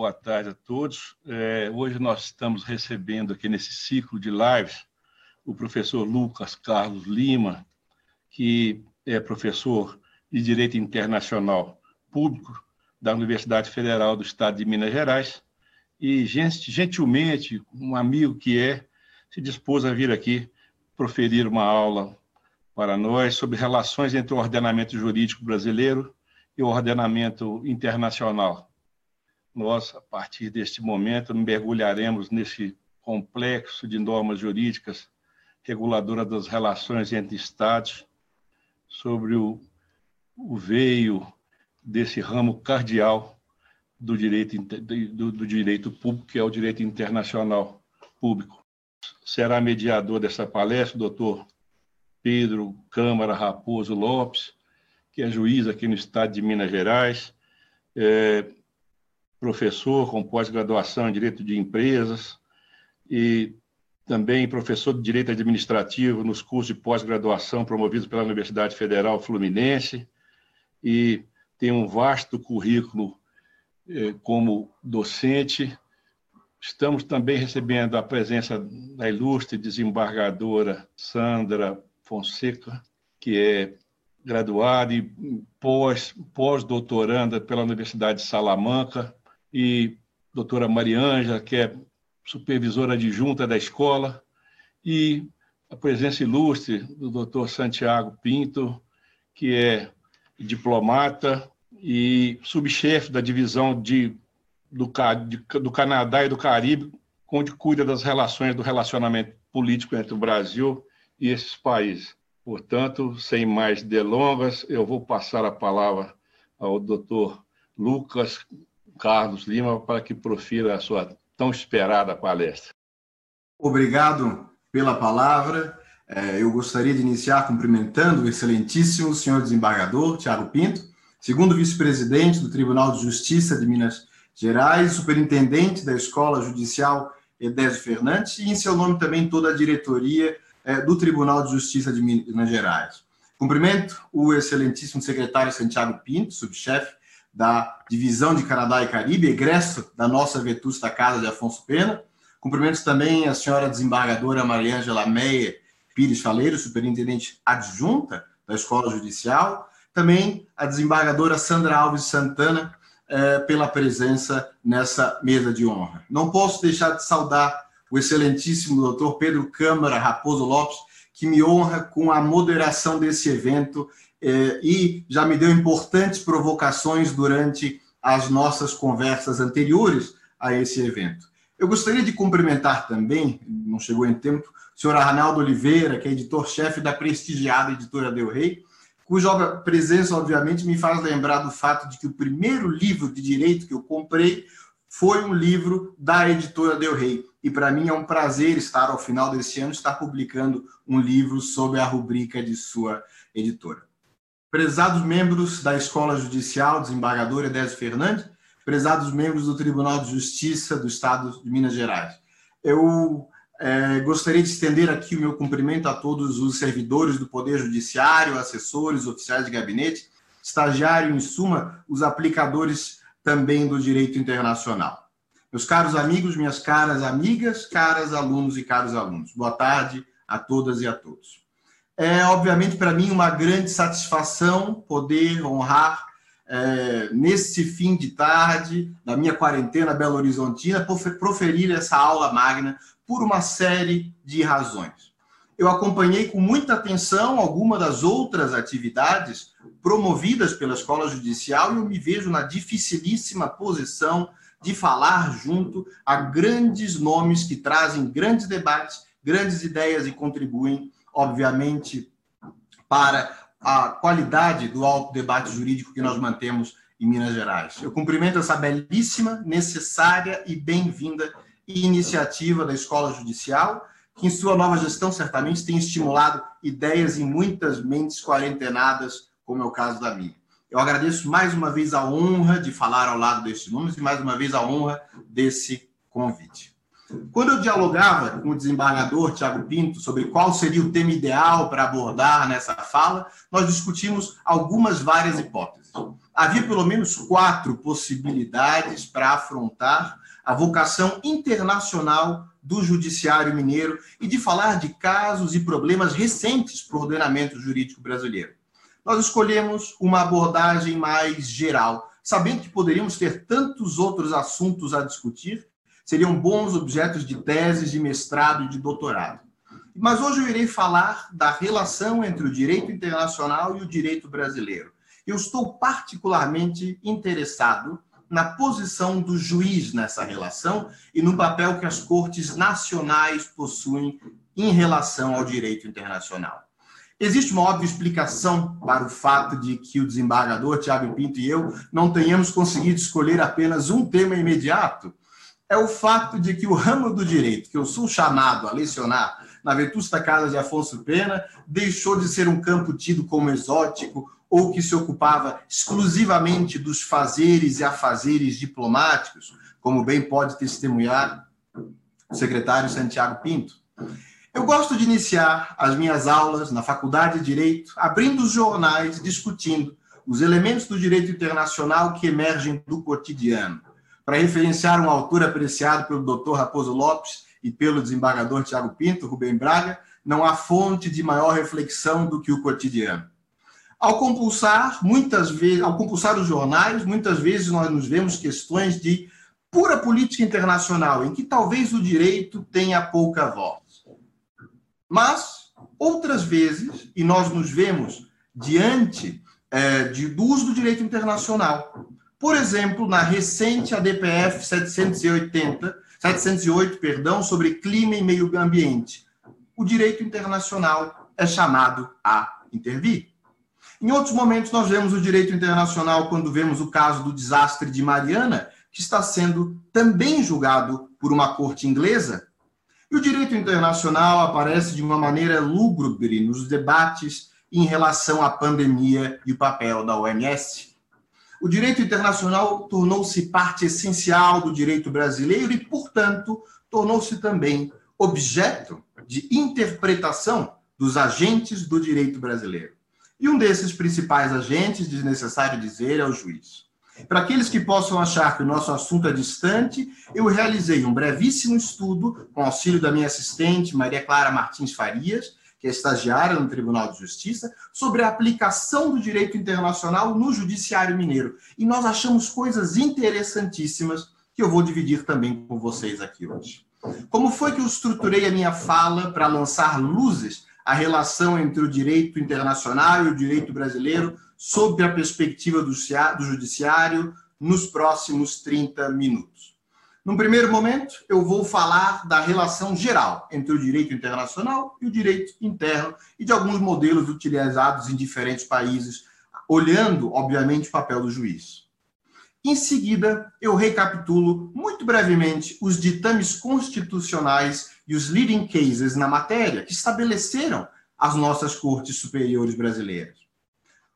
Boa tarde a todos. É, hoje nós estamos recebendo aqui nesse ciclo de lives o professor Lucas Carlos Lima, que é professor de Direito Internacional Público da Universidade Federal do Estado de Minas Gerais e gentilmente um amigo que é se dispôs a vir aqui proferir uma aula para nós sobre relações entre o ordenamento jurídico brasileiro e o ordenamento internacional nós, a partir deste momento, mergulharemos nesse complexo de normas jurídicas reguladoras das relações entre Estados, sobre o, o veio desse ramo cardial do direito, do, do direito público, que é o direito internacional público. Será mediador dessa palestra o doutor Pedro Câmara Raposo Lopes, que é juiz aqui no estado de Minas Gerais, é, professor com pós-graduação em Direito de Empresas e também professor de Direito Administrativo nos cursos de pós-graduação promovidos pela Universidade Federal Fluminense e tem um vasto currículo eh, como docente. Estamos também recebendo a presença da ilustre desembargadora Sandra Fonseca, que é graduada e pós-doutoranda pela Universidade de Salamanca, e doutora Marianja, que é supervisora adjunta da escola, e a presença ilustre do doutor Santiago Pinto, que é diplomata e subchefe da divisão de, do, do Canadá e do Caribe, onde cuida das relações do relacionamento político entre o Brasil e esses países. Portanto, sem mais delongas, eu vou passar a palavra ao doutor Lucas Carlos Lima para que profira a sua tão esperada palestra. Obrigado pela palavra. É, eu gostaria de iniciar cumprimentando o excelentíssimo senhor desembargador Tiago Pinto, segundo vice-presidente do Tribunal de Justiça de Minas Gerais, superintendente da Escola Judicial Edésio Fernandes, e em seu nome também toda a diretoria é, do Tribunal de Justiça de Minas Gerais. Cumprimento o excelentíssimo secretário Santiago Pinto, subchefe da Divisão de Canadá e Caribe, egresso da nossa vetusta Casa de Afonso Pena. Cumprimentos também a senhora desembargadora Mariângela Meia Pires Faleiro, superintendente adjunta da Escola Judicial. Também a desembargadora Sandra Alves Santana, eh, pela presença nessa mesa de honra. Não posso deixar de saudar o excelentíssimo doutor Pedro Câmara Raposo Lopes, que me honra com a moderação desse evento e já me deu importantes provocações durante as nossas conversas anteriores a esse evento. Eu gostaria de cumprimentar também, não chegou em tempo, o senhor Arnaldo Oliveira, que é editor-chefe da prestigiada editora Del Rey, cuja presença, obviamente, me faz lembrar do fato de que o primeiro livro de direito que eu comprei foi um livro da editora Del Rey. E para mim é um prazer estar, ao final desse ano, estar publicando um livro sobre a rubrica de sua editora prezados membros da Escola Judicial, desembargador Edésio Fernandes, prezados membros do Tribunal de Justiça do Estado de Minas Gerais. Eu é, gostaria de estender aqui o meu cumprimento a todos os servidores do Poder Judiciário, assessores, oficiais de gabinete, estagiário, em suma, os aplicadores também do direito internacional. Meus caros amigos, minhas caras amigas, caras alunos e caros alunos, boa tarde a todas e a todos. É, obviamente, para mim, uma grande satisfação poder honrar é, nesse fim de tarde, da minha quarentena Belo Horizontina, proferir essa aula magna por uma série de razões. Eu acompanhei com muita atenção alguma das outras atividades promovidas pela Escola Judicial e eu me vejo na dificilíssima posição de falar junto a grandes nomes que trazem grandes debates, grandes ideias e contribuem obviamente, para a qualidade do alto debate jurídico que nós mantemos em Minas Gerais. Eu cumprimento essa belíssima, necessária e bem-vinda iniciativa da Escola Judicial, que em sua nova gestão certamente tem estimulado ideias em muitas mentes quarentenadas, como é o caso da minha. Eu agradeço mais uma vez a honra de falar ao lado destes nomes e mais uma vez a honra desse convite. Quando eu dialogava com o desembargador Tiago Pinto sobre qual seria o tema ideal para abordar nessa fala, nós discutimos algumas várias hipóteses. Havia pelo menos quatro possibilidades para afrontar a vocação internacional do judiciário mineiro e de falar de casos e problemas recentes para o ordenamento jurídico brasileiro nós escolhemos uma abordagem mais geral, sabendo que poderíamos ter tantos outros assuntos a discutir, seriam bons objetos de teses, de mestrado e de doutorado. Mas hoje eu irei falar da relação entre o direito internacional e o direito brasileiro. Eu estou particularmente interessado na posição do juiz nessa relação e no papel que as cortes nacionais possuem em relação ao direito internacional. Existe uma óbvia explicação para o fato de que o desembargador Tiago Pinto e eu não tenhamos conseguido escolher apenas um tema imediato. É o fato de que o ramo do direito, que eu sou chamado a lecionar na Vetusta Casa de Afonso Pena, deixou de ser um campo tido como exótico ou que se ocupava exclusivamente dos fazeres e afazeres diplomáticos, como bem pode testemunhar o secretário Santiago Pinto. Eu gosto de iniciar as minhas aulas na Faculdade de Direito abrindo os jornais, discutindo os elementos do direito internacional que emergem do cotidiano. Para referenciar um autor apreciado pelo Dr. Raposo Lopes e pelo desembargador Tiago Pinto, Rubem Braga, não há fonte de maior reflexão do que o cotidiano. Ao compulsar, muitas vezes, ao compulsar os jornais, muitas vezes nós nos vemos questões de pura política internacional, em que talvez o direito tenha pouca voz. Mas, outras vezes, e nós nos vemos diante é, de, do uso do direito internacional. Por exemplo, na recente ADPF 780, 708, perdão, sobre clima e meio ambiente, o direito internacional é chamado a intervir. Em outros momentos, nós vemos o direito internacional quando vemos o caso do desastre de Mariana, que está sendo também julgado por uma corte inglesa, e o direito internacional aparece de uma maneira lúgubre nos debates em relação à pandemia e o papel da OMS. O direito internacional tornou-se parte essencial do direito brasileiro e, portanto, tornou-se também objeto de interpretação dos agentes do direito brasileiro. E um desses principais agentes, desnecessário dizer, é o juiz. Para aqueles que possam achar que o nosso assunto é distante, eu realizei um brevíssimo estudo com auxílio da minha assistente, Maria Clara Martins Farias, que é estagiária no Tribunal de Justiça, sobre a aplicação do direito internacional no Judiciário Mineiro. E nós achamos coisas interessantíssimas que eu vou dividir também com vocês aqui hoje. Como foi que eu estruturei a minha fala para lançar luzes à relação entre o direito internacional e o direito brasileiro sob a perspectiva do judiciário nos próximos 30 minutos. Num primeiro momento, eu vou falar da relação geral entre o direito internacional e o direito interno e de alguns modelos utilizados em diferentes países, olhando, obviamente, o papel do juiz. Em seguida, eu recapitulo muito brevemente os ditames constitucionais e os leading cases na matéria que estabeleceram as nossas cortes superiores brasileiras.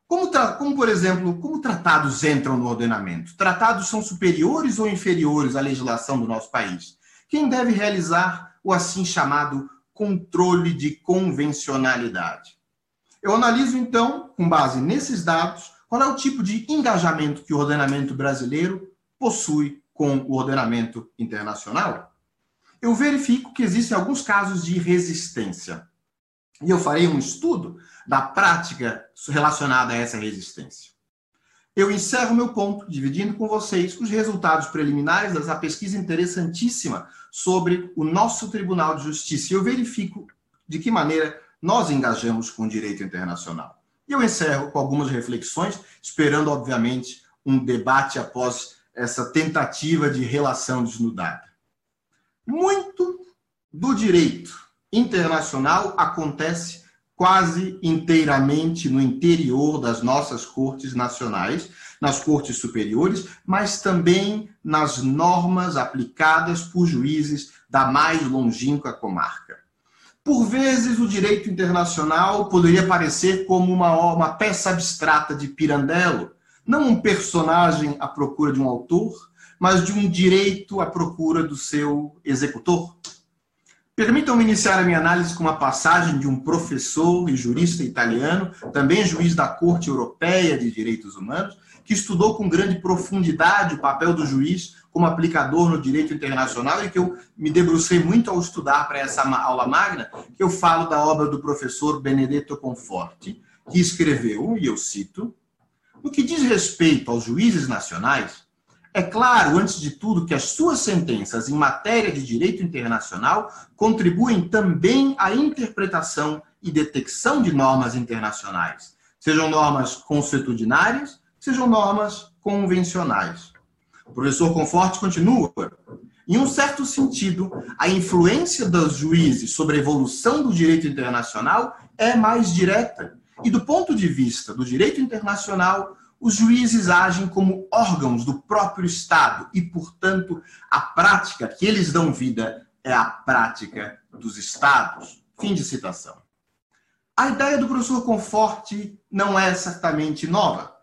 Como, como, por exemplo, como tratados entram no ordenamento? Tratados são superiores ou inferiores à legislação do nosso país? Quem deve realizar o assim chamado controle de convencionalidade? Eu analiso, então, com base nesses dados, qual é o tipo de engajamento que o ordenamento brasileiro possui com o ordenamento internacional. Eu verifico que existem alguns casos de resistência. E eu farei um estudo da prática relacionada a essa resistência. Eu encerro meu ponto, dividindo com vocês os resultados preliminares dessa pesquisa interessantíssima sobre o nosso Tribunal de Justiça. E eu verifico de que maneira nós engajamos com o direito internacional. E eu encerro com algumas reflexões, esperando, obviamente, um debate após essa tentativa de relação desnudada. Muito do direito internacional acontece quase inteiramente no interior das nossas cortes nacionais, nas cortes superiores, mas também nas normas aplicadas por juízes da mais longínqua comarca. Por vezes, o direito internacional poderia parecer como uma, uma peça abstrata de Pirandello, não um personagem à procura de um autor, mas de um direito à procura do seu executor. Permitam-me iniciar a minha análise com uma passagem de um professor e jurista italiano, também juiz da Corte Europeia de Direitos Humanos, que estudou com grande profundidade o papel do juiz como aplicador no direito internacional e que eu me debrucei muito ao estudar para essa aula magna, que eu falo da obra do professor Benedetto Conforti, que escreveu, e eu cito, no que diz respeito aos juízes nacionais, é claro, antes de tudo, que as suas sentenças em matéria de direito internacional contribuem também à interpretação e detecção de normas internacionais, sejam normas consuetudinárias, sejam normas convencionais. O professor Conforte continua. Em um certo sentido, a influência dos juízes sobre a evolução do direito internacional é mais direta. E do ponto de vista do direito internacional, os juízes agem como órgãos do próprio Estado e, portanto, a prática que eles dão vida é a prática dos Estados. Fim de citação. A ideia do professor Conforte não é certamente nova.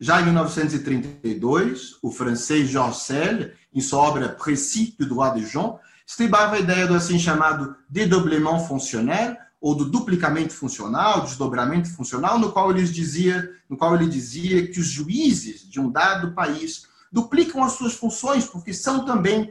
Já em 1932, o francês Georges Selle, em sua obra Précis du droit de Jean, estribava a ideia do assim chamado dédoublement fonctionnel, ou do duplicamento funcional, desdobramento funcional, no qual ele dizia, no qual ele dizia que os juízes de um dado país duplicam as suas funções porque são também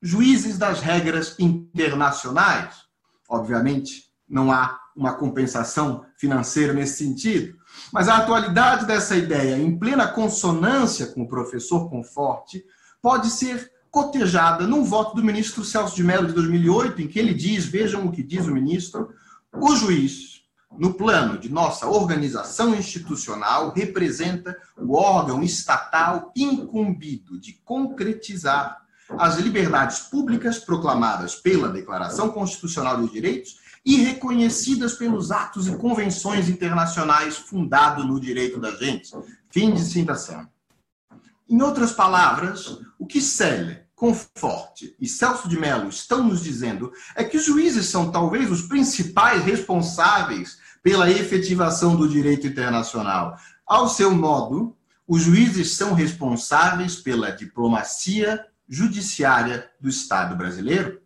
juízes das regras internacionais. Obviamente, não há uma compensação financeira nesse sentido, mas a atualidade dessa ideia, em plena consonância com o professor Conforte, pode ser cotejada num voto do ministro Celso de Mello de 2008, em que ele diz, vejam o que diz o ministro, o juiz, no plano de nossa organização institucional, representa o órgão estatal incumbido de concretizar as liberdades públicas proclamadas pela Declaração Constitucional dos Direitos e reconhecidas pelos atos e convenções internacionais fundados no direito da gente. Fim de citação. Em outras palavras, o que Selle Conforte e Celso de Mello estão nos dizendo é que os juízes são talvez os principais responsáveis pela efetivação do direito internacional. Ao seu modo, os juízes são responsáveis pela diplomacia judiciária do Estado brasileiro.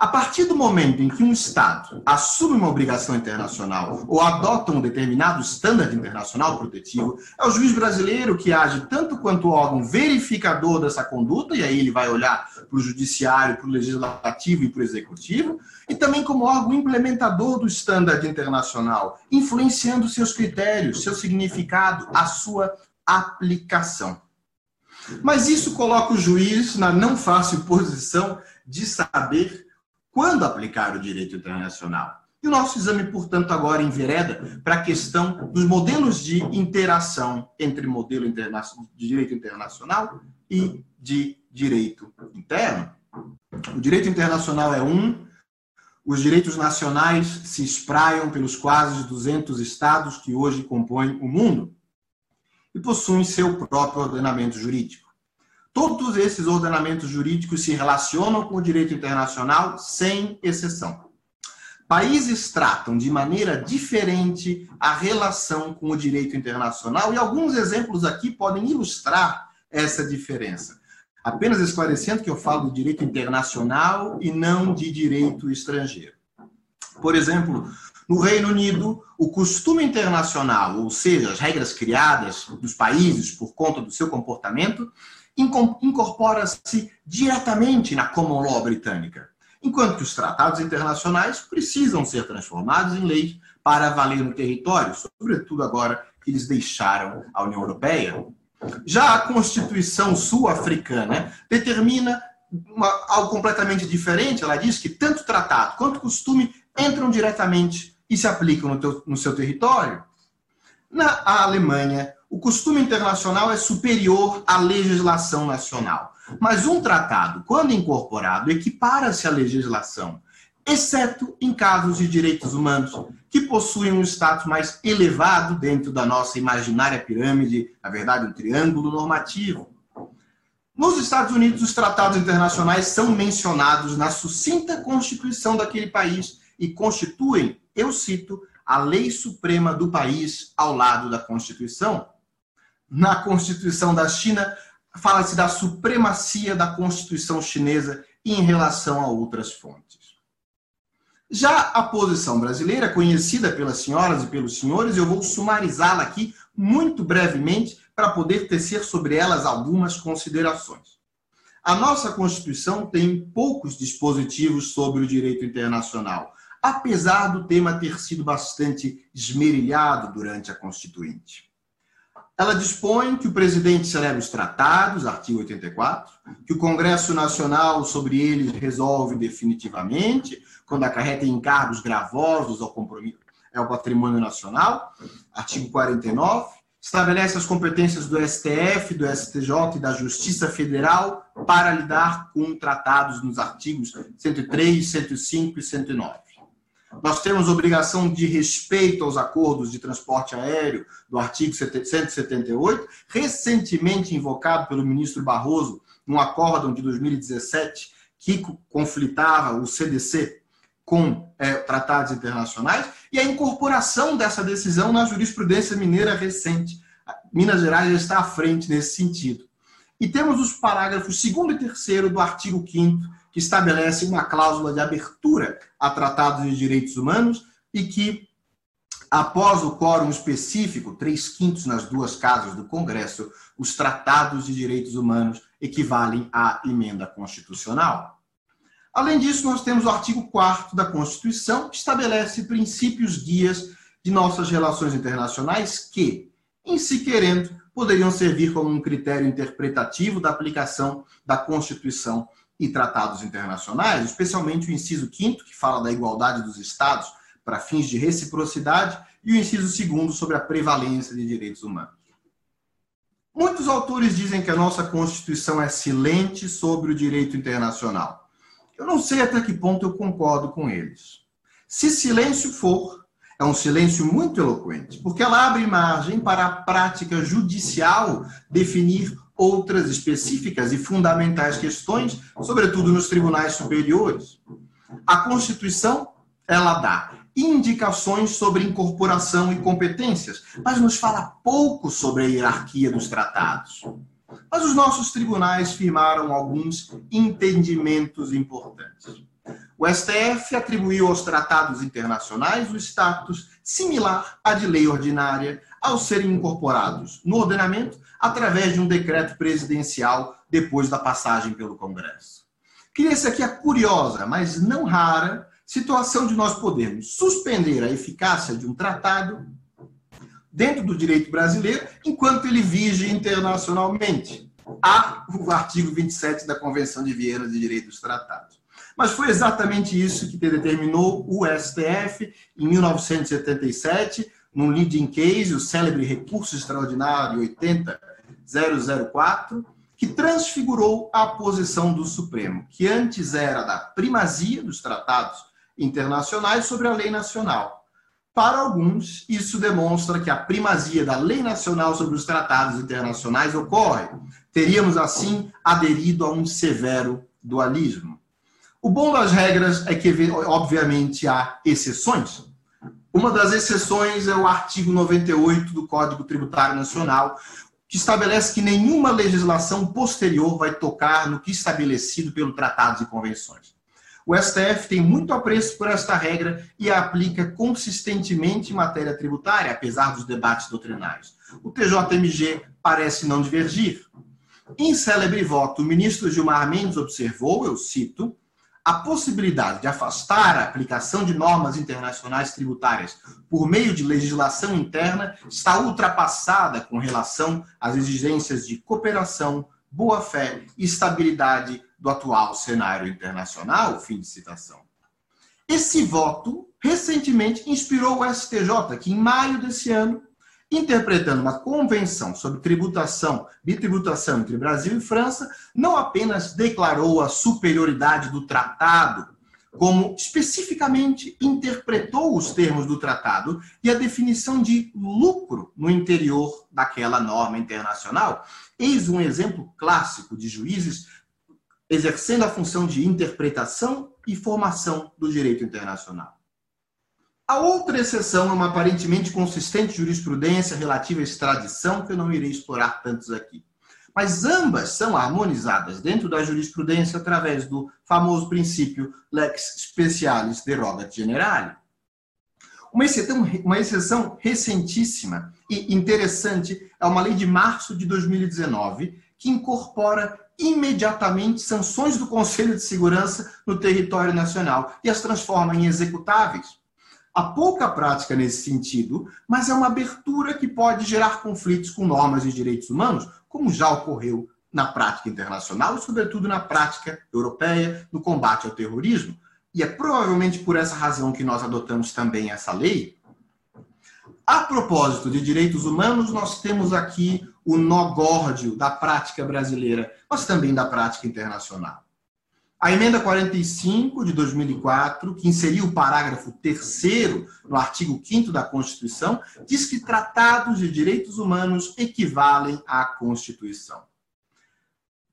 A partir do momento em que um Estado assume uma obrigação internacional ou adota um determinado estándar internacional protetivo, é o juiz brasileiro que age tanto quanto órgão verificador dessa conduta, e aí ele vai olhar para o judiciário, para o legislativo e para o executivo, e também como órgão implementador do estándar internacional, influenciando seus critérios, seu significado, a sua aplicação. Mas isso coloca o juiz na não fácil posição de saber quando aplicar o direito internacional. E o nosso exame, portanto, agora envereda para a questão dos modelos de interação entre modelo de direito internacional e de direito interno. O direito internacional é um, os direitos nacionais se espraiam pelos quase 200 estados que hoje compõem o mundo e possuem seu próprio ordenamento jurídico. Todos esses ordenamentos jurídicos se relacionam com o direito internacional, sem exceção. Países tratam de maneira diferente a relação com o direito internacional, e alguns exemplos aqui podem ilustrar essa diferença. Apenas esclarecendo que eu falo de direito internacional e não de direito estrangeiro. Por exemplo, no Reino Unido, o costume internacional, ou seja, as regras criadas dos países por conta do seu comportamento, incorpora-se diretamente na common law britânica, enquanto que os tratados internacionais precisam ser transformados em leis para valer no território, sobretudo agora que eles deixaram a União Europeia. Já a Constituição sul-africana determina uma, algo completamente diferente. Ela diz que tanto tratado quanto costume entram diretamente e se aplicam no, teu, no seu território. Na Alemanha, o costume internacional é superior à legislação nacional. Mas um tratado, quando incorporado, equipara-se à legislação exceto em casos de direitos humanos, que possuem um status mais elevado dentro da nossa imaginária pirâmide, na verdade, um triângulo normativo. Nos Estados Unidos, os tratados internacionais são mencionados na sucinta Constituição daquele país e constituem, eu cito, a lei suprema do país ao lado da Constituição. Na Constituição da China, fala-se da supremacia da Constituição chinesa em relação a outras fontes. Já a posição brasileira, conhecida pelas senhoras e pelos senhores, eu vou sumarizá-la aqui muito brevemente para poder tecer sobre elas algumas considerações. A nossa Constituição tem poucos dispositivos sobre o direito internacional, apesar do tema ter sido bastante esmerilhado durante a Constituinte. Ela dispõe que o presidente celebra os tratados, artigo 84, que o Congresso Nacional sobre eles resolve definitivamente, quando acarreta encargos gravosos ao compromisso ao patrimônio nacional, artigo 49, estabelece as competências do STF, do STJ e da Justiça Federal para lidar com tratados nos artigos 103, 105 e 109. Nós temos obrigação de respeito aos acordos de transporte aéreo do artigo 178, recentemente invocado pelo ministro Barroso num acórdão de 2017 que conflitava o CDC com é, tratados internacionais, e a incorporação dessa decisão na jurisprudência mineira recente. Minas Gerais já está à frente nesse sentido. E temos os parágrafos 2 e 3 do artigo 5 que estabelece uma cláusula de abertura a tratados de direitos humanos e que, após o quórum específico, três quintos nas duas casas do Congresso, os tratados de direitos humanos equivalem à emenda constitucional. Além disso, nós temos o artigo 4 da Constituição, que estabelece princípios guias de nossas relações internacionais que, em se querendo, poderiam servir como um critério interpretativo da aplicação da Constituição e tratados internacionais, especialmente o inciso 5 que fala da igualdade dos Estados para fins de reciprocidade, e o inciso 2 sobre a prevalência de direitos humanos. Muitos autores dizem que a nossa Constituição é silente sobre o direito internacional. Eu não sei até que ponto eu concordo com eles. Se silêncio for, é um silêncio muito eloquente, porque ela abre margem para a prática judicial definir outras específicas e fundamentais questões, sobretudo nos tribunais superiores. A Constituição, ela dá indicações sobre incorporação e competências, mas nos fala pouco sobre a hierarquia dos tratados. Mas os nossos tribunais firmaram alguns entendimentos importantes. O STF atribuiu aos tratados internacionais o status similar à de lei ordinária ao serem incorporados no ordenamento através de um decreto presidencial depois da passagem pelo Congresso. Cria-se aqui a curiosa, mas não rara, situação de nós podermos suspender a eficácia de um tratado dentro do direito brasileiro enquanto ele vige internacionalmente. Há o artigo 27 da Convenção de Viena de Direito dos Tratados. Mas foi exatamente isso que determinou o STF em 1977, num leading case, o célebre recurso extraordinário 80004, que transfigurou a posição do Supremo, que antes era da primazia dos tratados internacionais sobre a lei nacional. Para alguns, isso demonstra que a primazia da lei nacional sobre os tratados internacionais ocorre. Teríamos, assim, aderido a um severo dualismo. O bom das regras é que, obviamente, há exceções. Uma das exceções é o artigo 98 do Código Tributário Nacional, que estabelece que nenhuma legislação posterior vai tocar no que estabelecido pelo tratados e convenções. O STF tem muito apreço por esta regra e a aplica consistentemente em matéria tributária, apesar dos debates doutrinários. O TJMG parece não divergir. Em célebre voto, o ministro Gilmar Mendes observou, eu cito, a possibilidade de afastar a aplicação de normas internacionais tributárias por meio de legislação interna está ultrapassada com relação às exigências de cooperação, boa-fé e estabilidade do atual cenário internacional. Fim de citação. Esse voto recentemente inspirou o STJ, que em maio desse ano interpretando uma convenção sobre tributação, bitributação entre Brasil e França, não apenas declarou a superioridade do tratado como especificamente interpretou os termos do tratado e a definição de lucro no interior daquela norma internacional. Eis um exemplo clássico de juízes exercendo a função de interpretação e formação do direito internacional. A outra exceção é uma aparentemente consistente jurisprudência relativa à extradição, que eu não irei explorar tantos aqui. Mas ambas são harmonizadas dentro da jurisprudência através do famoso princípio lex specialis derogat generale. Uma exceção, uma exceção recentíssima e interessante é uma lei de março de 2019 que incorpora imediatamente sanções do Conselho de Segurança no território nacional e as transforma em executáveis. Há pouca prática nesse sentido, mas é uma abertura que pode gerar conflitos com normas de direitos humanos, como já ocorreu na prática internacional e, sobretudo, na prática europeia no combate ao terrorismo. E é provavelmente por essa razão que nós adotamos também essa lei. A propósito de direitos humanos, nós temos aqui o nó górdio da prática brasileira, mas também da prática internacional. A emenda 45 de 2004, que inseriu o parágrafo 3 no artigo 5 da Constituição, diz que tratados de direitos humanos equivalem à Constituição.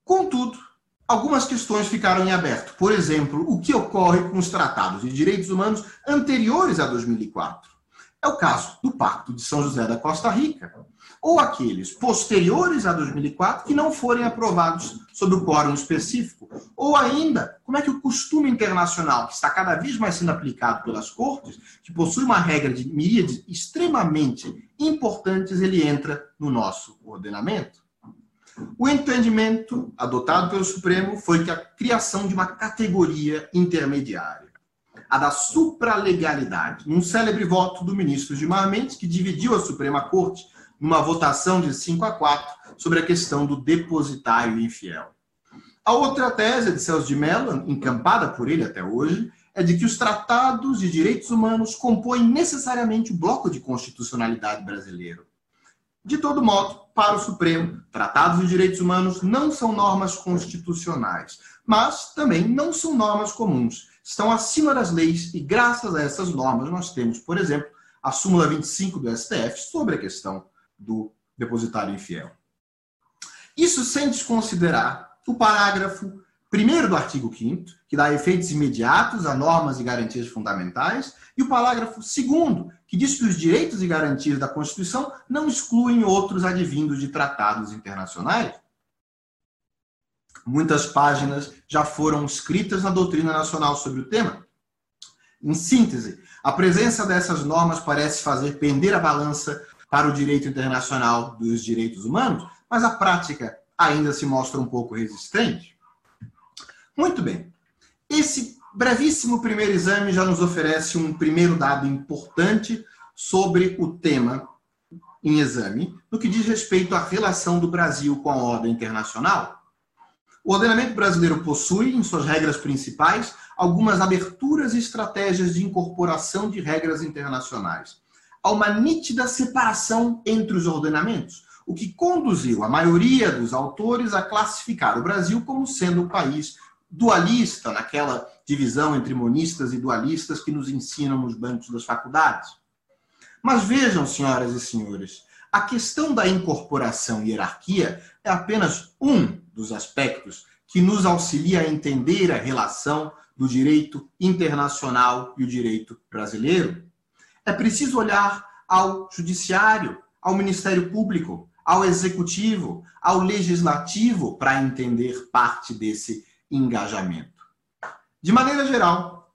Contudo, algumas questões ficaram em aberto. Por exemplo, o que ocorre com os tratados de direitos humanos anteriores a 2004? É o caso do Pacto de São José da Costa Rica, ou aqueles posteriores a 2004 que não forem aprovados sob o quórum específico, ou ainda, como é que o costume internacional, que está cada vez mais sendo aplicado pelas cortes, que possui uma regra de miríades extremamente importantes, ele entra no nosso ordenamento. O entendimento adotado pelo Supremo foi que a criação de uma categoria intermediária, a da supralegalidade, num célebre voto do ministro Gilmar Mendes, que dividiu a Suprema Corte numa votação de 5 a 4 sobre a questão do depositário infiel. A outra tese de Celso de Mello, encampada por ele até hoje, é de que os tratados de direitos humanos compõem necessariamente o bloco de constitucionalidade brasileiro. De todo modo, para o Supremo, tratados de direitos humanos não são normas constitucionais, mas também não são normas comuns. Estão acima das leis e, graças a essas normas, nós temos, por exemplo, a súmula 25 do STF sobre a questão do depositário infiel. Isso sem desconsiderar o parágrafo 1 do artigo 5 que dá efeitos imediatos a normas e garantias fundamentais, e o parágrafo 2 que diz que os direitos e garantias da Constituição não excluem outros advindos de tratados internacionais. Muitas páginas já foram escritas na doutrina nacional sobre o tema. Em síntese, a presença dessas normas parece fazer pender a balança para o direito internacional dos direitos humanos, mas a prática ainda se mostra um pouco resistente. Muito bem. Esse brevíssimo primeiro exame já nos oferece um primeiro dado importante sobre o tema em exame, no que diz respeito à relação do Brasil com a ordem internacional. O ordenamento brasileiro possui, em suas regras principais, algumas aberturas e estratégias de incorporação de regras internacionais a uma nítida separação entre os ordenamentos, o que conduziu a maioria dos autores a classificar o Brasil como sendo um país dualista, naquela divisão entre monistas e dualistas que nos ensinam nos bancos das faculdades. Mas vejam, senhoras e senhores, a questão da incorporação e hierarquia é apenas um dos aspectos que nos auxilia a entender a relação do direito internacional e o direito brasileiro. É preciso olhar ao judiciário, ao Ministério Público, ao executivo, ao legislativo para entender parte desse engajamento. De maneira geral,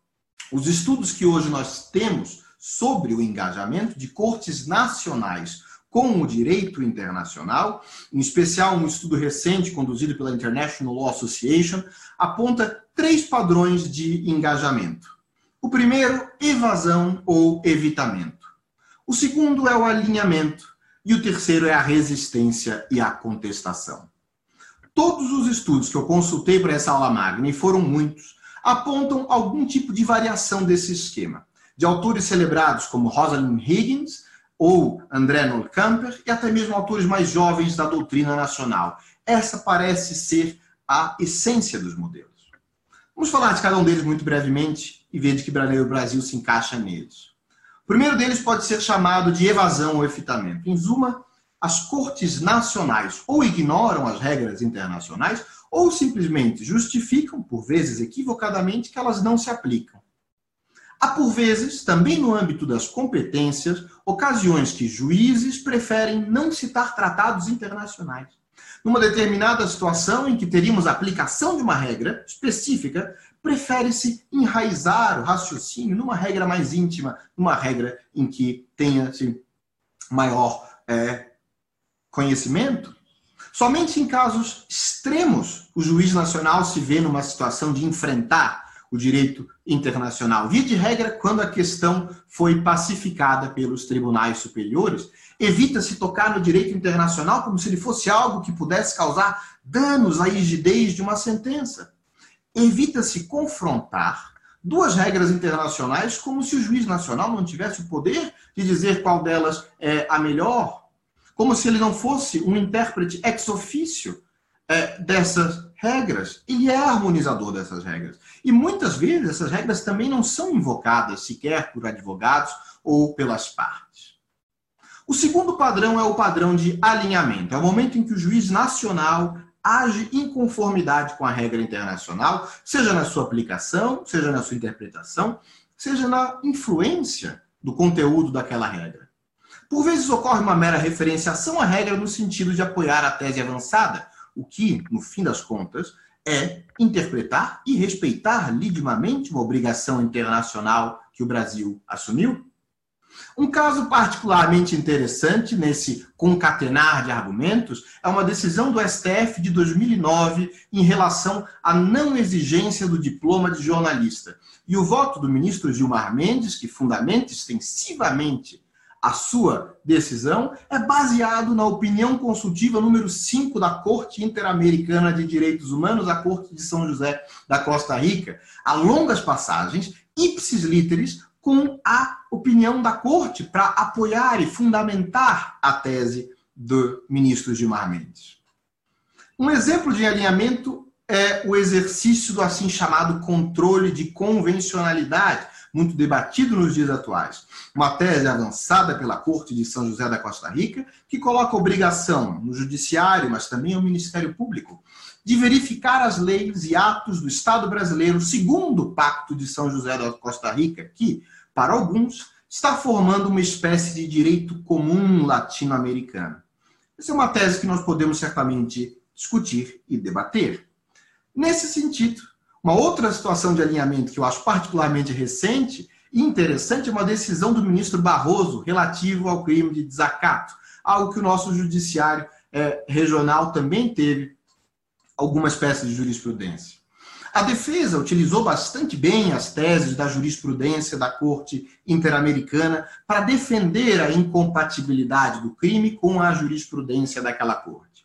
os estudos que hoje nós temos sobre o engajamento de cortes nacionais com o direito internacional, em especial um estudo recente conduzido pela International Law Association, aponta três padrões de engajamento. O primeiro, evasão ou evitamento. O segundo é o alinhamento. E o terceiro é a resistência e a contestação. Todos os estudos que eu consultei para essa aula magna, e foram muitos, apontam algum tipo de variação desse esquema. De autores celebrados como Rosalind Higgins ou André Nolkamper, e até mesmo autores mais jovens da doutrina nacional. Essa parece ser a essência dos modelos. Vamos falar de cada um deles muito brevemente e ver de que maneira o Brasil se encaixa neles. O primeiro deles pode ser chamado de evasão ou efitamento. Em Zuma, as cortes nacionais ou ignoram as regras internacionais ou simplesmente justificam, por vezes equivocadamente, que elas não se aplicam. Há, por vezes, também no âmbito das competências, ocasiões que juízes preferem não citar tratados internacionais. Numa determinada situação em que teríamos a aplicação de uma regra específica, prefere-se enraizar o raciocínio numa regra mais íntima, numa regra em que tenha-se maior é, conhecimento. Somente em casos extremos o juiz nacional se vê numa situação de enfrentar o direito internacional. Via de regra, quando a questão foi pacificada pelos tribunais superiores, evita-se tocar no direito internacional como se ele fosse algo que pudesse causar danos à rigidez de uma sentença. Evita-se confrontar duas regras internacionais como se o juiz nacional não tivesse o poder de dizer qual delas é a melhor, como se ele não fosse um intérprete ex officio é, dessas regras. Ele é harmonizador dessas regras. E muitas vezes essas regras também não são invocadas sequer por advogados ou pelas partes. O segundo padrão é o padrão de alinhamento. É o momento em que o juiz nacional age em conformidade com a regra internacional, seja na sua aplicação, seja na sua interpretação, seja na influência do conteúdo daquela regra. Por vezes ocorre uma mera referenciação à regra no sentido de apoiar a tese avançada, o que, no fim das contas, é interpretar e respeitar lidimamente uma obrigação internacional que o Brasil assumiu? Um caso particularmente interessante nesse concatenar de argumentos é uma decisão do STF de 2009 em relação à não exigência do diploma de jornalista. E o voto do ministro Gilmar Mendes, que fundamenta extensivamente a sua decisão é baseado na opinião consultiva número 5 da Corte Interamericana de Direitos Humanos, a Corte de São José da Costa Rica, a longas passagens, ipsis literis, com a opinião da Corte para apoiar e fundamentar a tese do ministro Gilmar Mendes. Um exemplo de alinhamento é o exercício do assim chamado controle de convencionalidade, muito debatido nos dias atuais. Uma tese avançada pela Corte de São José da Costa Rica, que coloca obrigação no Judiciário, mas também ao Ministério Público, de verificar as leis e atos do Estado brasileiro segundo o Pacto de São José da Costa Rica, que, para alguns, está formando uma espécie de direito comum latino-americano. Essa é uma tese que nós podemos certamente discutir e debater. Nesse sentido, uma outra situação de alinhamento que eu acho particularmente recente e interessante é uma decisão do ministro Barroso relativo ao crime de desacato, algo que o nosso judiciário é, regional também teve alguma espécie de jurisprudência. A defesa utilizou bastante bem as teses da jurisprudência da Corte Interamericana para defender a incompatibilidade do crime com a jurisprudência daquela corte.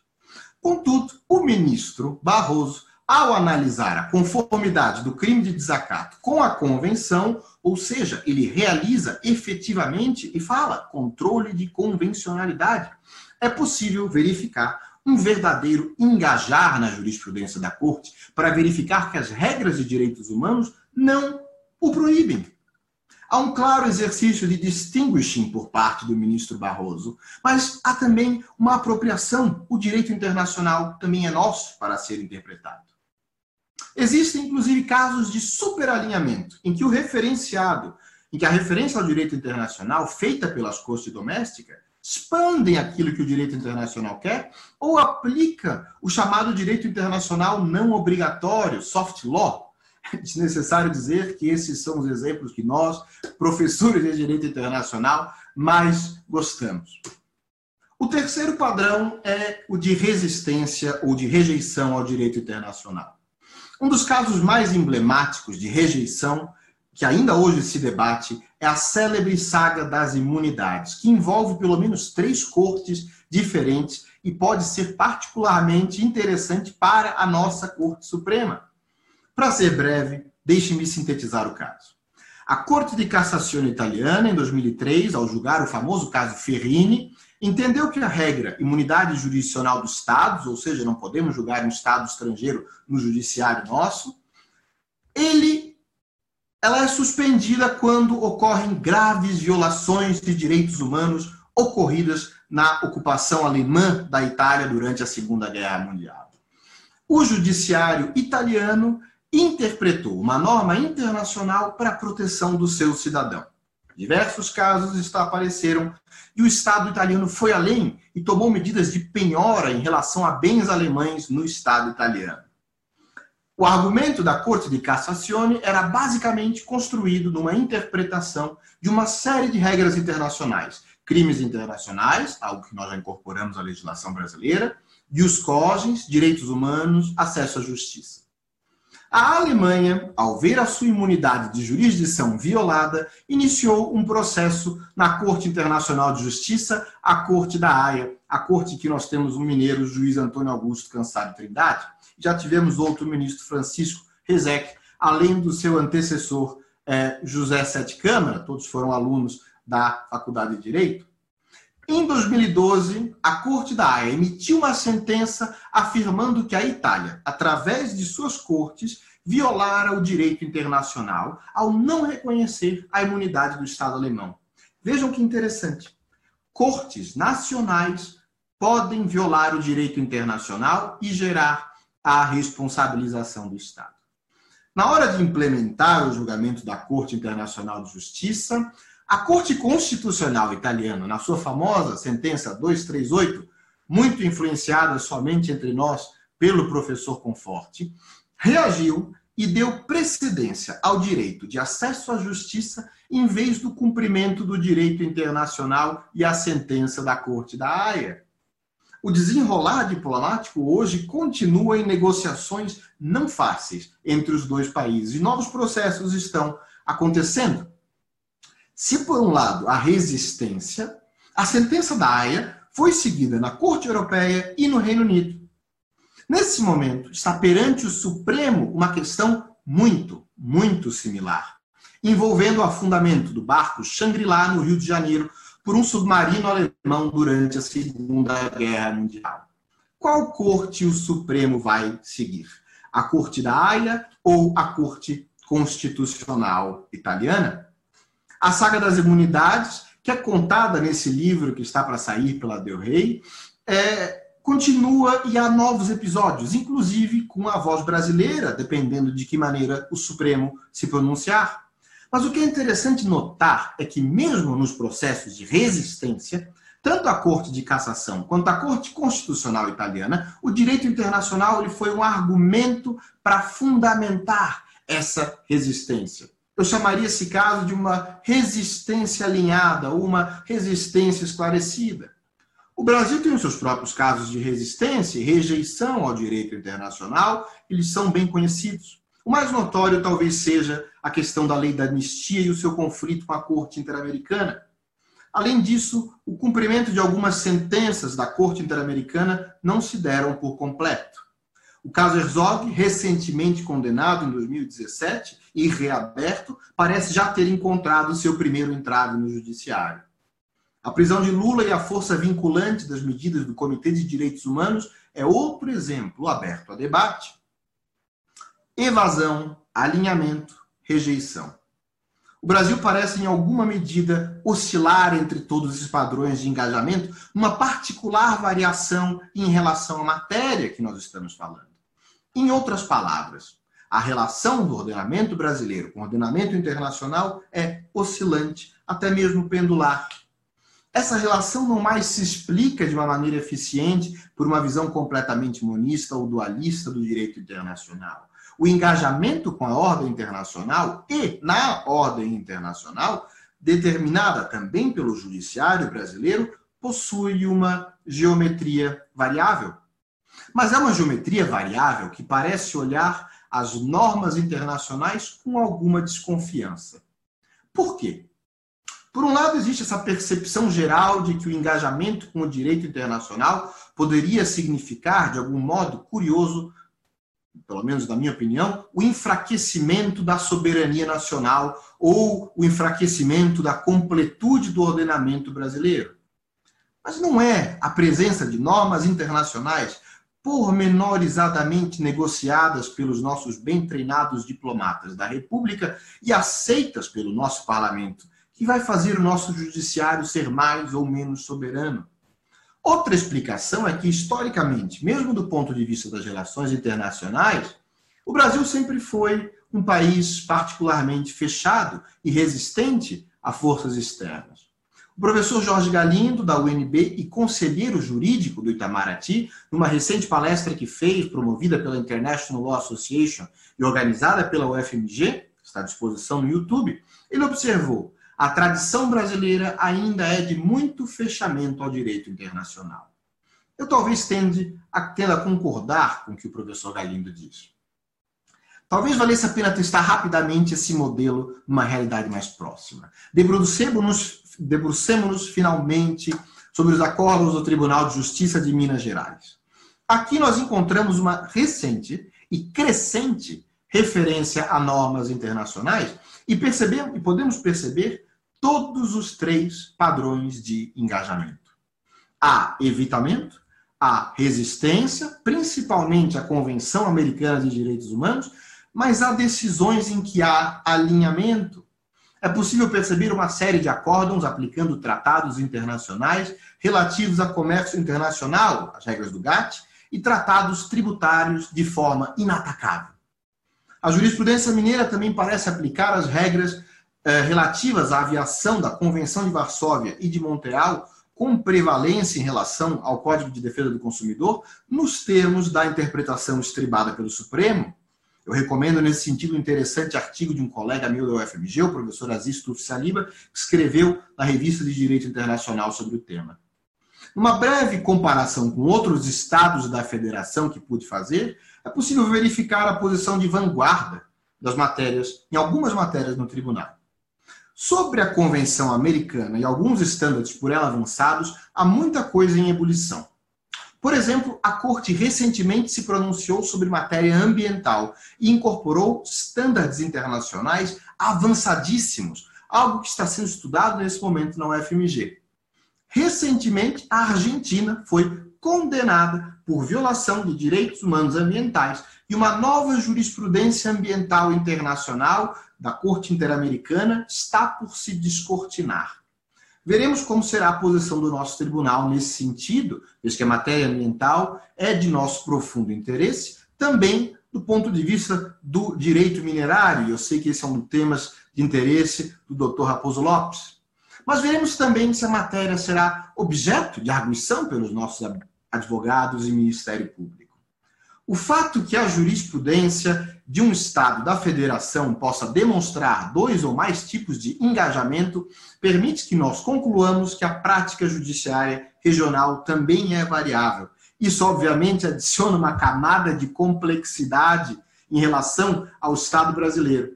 Contudo, o ministro Barroso ao analisar a conformidade do crime de desacato com a convenção, ou seja, ele realiza efetivamente e fala controle de convencionalidade, é possível verificar um verdadeiro engajar na jurisprudência da Corte para verificar que as regras de direitos humanos não o proíbem. Há um claro exercício de distinguishing por parte do ministro Barroso, mas há também uma apropriação. O direito internacional também é nosso para ser interpretado. Existem, inclusive, casos de superalinhamento, em que o referenciado, em que a referência ao direito internacional, feita pelas cortes domésticas, expandem aquilo que o direito internacional quer ou aplica o chamado direito internacional não obrigatório, soft law. É desnecessário dizer que esses são os exemplos que nós, professores de direito internacional, mais gostamos. O terceiro padrão é o de resistência ou de rejeição ao direito internacional. Um dos casos mais emblemáticos de rejeição que ainda hoje se debate é a célebre saga das imunidades, que envolve pelo menos três cortes diferentes e pode ser particularmente interessante para a nossa Corte Suprema. Para ser breve, deixe-me sintetizar o caso. A Corte de Cassação italiana, em 2003, ao julgar o famoso caso Ferrini, entendeu que a regra imunidade jurisdicional dos estados, ou seja, não podemos julgar um estado estrangeiro no judiciário nosso, ele, ela é suspendida quando ocorrem graves violações de direitos humanos ocorridas na ocupação alemã da Itália durante a Segunda Guerra Mundial. O judiciário italiano interpretou uma norma internacional para a proteção do seu cidadão. Diversos casos apareceram e o Estado italiano foi além e tomou medidas de penhora em relação a bens alemães no Estado italiano. O argumento da Corte de Cassazione era basicamente construído numa interpretação de uma série de regras internacionais, crimes internacionais, algo que nós já incorporamos à legislação brasileira, e os cogens, direitos humanos, acesso à justiça. A Alemanha, ao ver a sua imunidade de jurisdição violada, iniciou um processo na Corte Internacional de Justiça, a Corte da Haia, a corte que nós temos um mineiro, o juiz Antônio Augusto Cansado Trindade. Já tivemos outro ministro, Francisco Rezec, além do seu antecessor, é, José Sete Câmara, todos foram alunos da Faculdade de Direito. Em 2012, a Corte da Haia emitiu uma sentença afirmando que a Itália, através de suas cortes, violara o direito internacional ao não reconhecer a imunidade do Estado alemão. Vejam que interessante. Cortes nacionais podem violar o direito internacional e gerar a responsabilização do Estado. Na hora de implementar o julgamento da Corte Internacional de Justiça, a Corte Constitucional Italiana, na sua famosa sentença 238, muito influenciada somente entre nós pelo professor Conforte, reagiu e deu precedência ao direito de acesso à justiça em vez do cumprimento do direito internacional e a sentença da Corte da Haia. O desenrolar diplomático hoje continua em negociações não fáceis entre os dois países e novos processos estão acontecendo. Se, por um lado, a resistência, a sentença da Haia foi seguida na Corte Europeia e no Reino Unido. Nesse momento, está perante o Supremo uma questão muito, muito similar, envolvendo o afundamento do barco Shangri-La no Rio de Janeiro por um submarino alemão durante a Segunda Guerra Mundial. Qual corte o Supremo vai seguir? A Corte da Haia ou a Corte Constitucional Italiana? A saga das imunidades, que é contada nesse livro que está para sair pela Del Rey, é, continua e há novos episódios, inclusive com a voz brasileira, dependendo de que maneira o Supremo se pronunciar. Mas o que é interessante notar é que, mesmo nos processos de resistência, tanto a Corte de Cassação quanto a Corte Constitucional Italiana, o direito internacional ele foi um argumento para fundamentar essa resistência. Eu chamaria esse caso de uma resistência alinhada uma resistência esclarecida. O Brasil tem os seus próprios casos de resistência e rejeição ao direito internacional, eles são bem conhecidos. O mais notório talvez seja a questão da lei da anistia e o seu conflito com a Corte Interamericana. Além disso, o cumprimento de algumas sentenças da Corte Interamericana não se deram por completo. O caso Herzog, recentemente condenado em 2017 e reaberto, parece já ter encontrado seu primeiro entrave no judiciário. A prisão de Lula e a força vinculante das medidas do Comitê de Direitos Humanos é outro exemplo aberto a debate. Evasão, alinhamento, rejeição. O Brasil parece, em alguma medida, oscilar entre todos esses padrões de engajamento, numa particular variação em relação à matéria que nós estamos falando. Em outras palavras, a relação do ordenamento brasileiro com o ordenamento internacional é oscilante, até mesmo pendular. Essa relação não mais se explica de uma maneira eficiente por uma visão completamente monista ou dualista do direito internacional. O engajamento com a ordem internacional e na ordem internacional, determinada também pelo judiciário brasileiro, possui uma geometria variável. Mas é uma geometria variável que parece olhar as normas internacionais com alguma desconfiança. Por quê? Por um lado, existe essa percepção geral de que o engajamento com o direito internacional poderia significar, de algum modo curioso, pelo menos na minha opinião, o enfraquecimento da soberania nacional ou o enfraquecimento da completude do ordenamento brasileiro. Mas não é a presença de normas internacionais pormenorizadamente negociadas pelos nossos bem treinados diplomatas da República e aceitas pelo nosso parlamento, que vai fazer o nosso judiciário ser mais ou menos soberano. Outra explicação é que, historicamente, mesmo do ponto de vista das relações internacionais, o Brasil sempre foi um país particularmente fechado e resistente a forças externas. O professor Jorge Galindo, da UNB e conselheiro jurídico do Itamaraty, numa recente palestra que fez, promovida pela International Law Association e organizada pela UFMG, está à disposição no YouTube, ele observou: a tradição brasileira ainda é de muito fechamento ao direito internacional. Eu talvez tende a, tenda a concordar com o que o professor Galindo diz. Talvez valesse a pena testar rapidamente esse modelo numa realidade mais próxima. Debrucemos-nos debrucemos-nos finalmente sobre os acordos do Tribunal de Justiça de Minas Gerais. Aqui nós encontramos uma recente e crescente referência a normas internacionais e percebemos e podemos perceber todos os três padrões de engajamento. Há evitamento, há resistência, principalmente à Convenção Americana de Direitos Humanos, mas há decisões em que há alinhamento é possível perceber uma série de acórdons aplicando tratados internacionais relativos a comércio internacional, as regras do GATT, e tratados tributários de forma inatacável. A jurisprudência mineira também parece aplicar as regras eh, relativas à aviação da Convenção de Varsóvia e de Montreal com prevalência em relação ao Código de Defesa do Consumidor, nos termos da interpretação estribada pelo Supremo eu recomendo, nesse sentido, um interessante artigo de um colega meu da UFMG, o professor Aziz Tuf Saliba, que escreveu na Revista de Direito Internacional sobre o tema. Uma breve comparação com outros estados da federação que pude fazer, é possível verificar a posição de vanguarda das matérias, em algumas matérias no tribunal. Sobre a Convenção Americana e alguns estándares por ela avançados, há muita coisa em ebulição. Por exemplo, a Corte recentemente se pronunciou sobre matéria ambiental e incorporou estándares internacionais avançadíssimos, algo que está sendo estudado nesse momento na UFMG. Recentemente, a Argentina foi condenada por violação de direitos humanos ambientais e uma nova jurisprudência ambiental internacional da Corte Interamericana está por se descortinar. Veremos como será a posição do nosso tribunal nesse sentido, visto que a matéria ambiental é de nosso profundo interesse, também do ponto de vista do direito minerário. Eu sei que esse é um dos temas de interesse do Dr. Raposo Lopes. Mas veremos também se a matéria será objeto de arguição pelos nossos advogados e Ministério Público. O fato que a jurisprudência de um Estado da federação possa demonstrar dois ou mais tipos de engajamento permite que nós concluamos que a prática judiciária regional também é variável. Isso, obviamente, adiciona uma camada de complexidade em relação ao Estado brasileiro.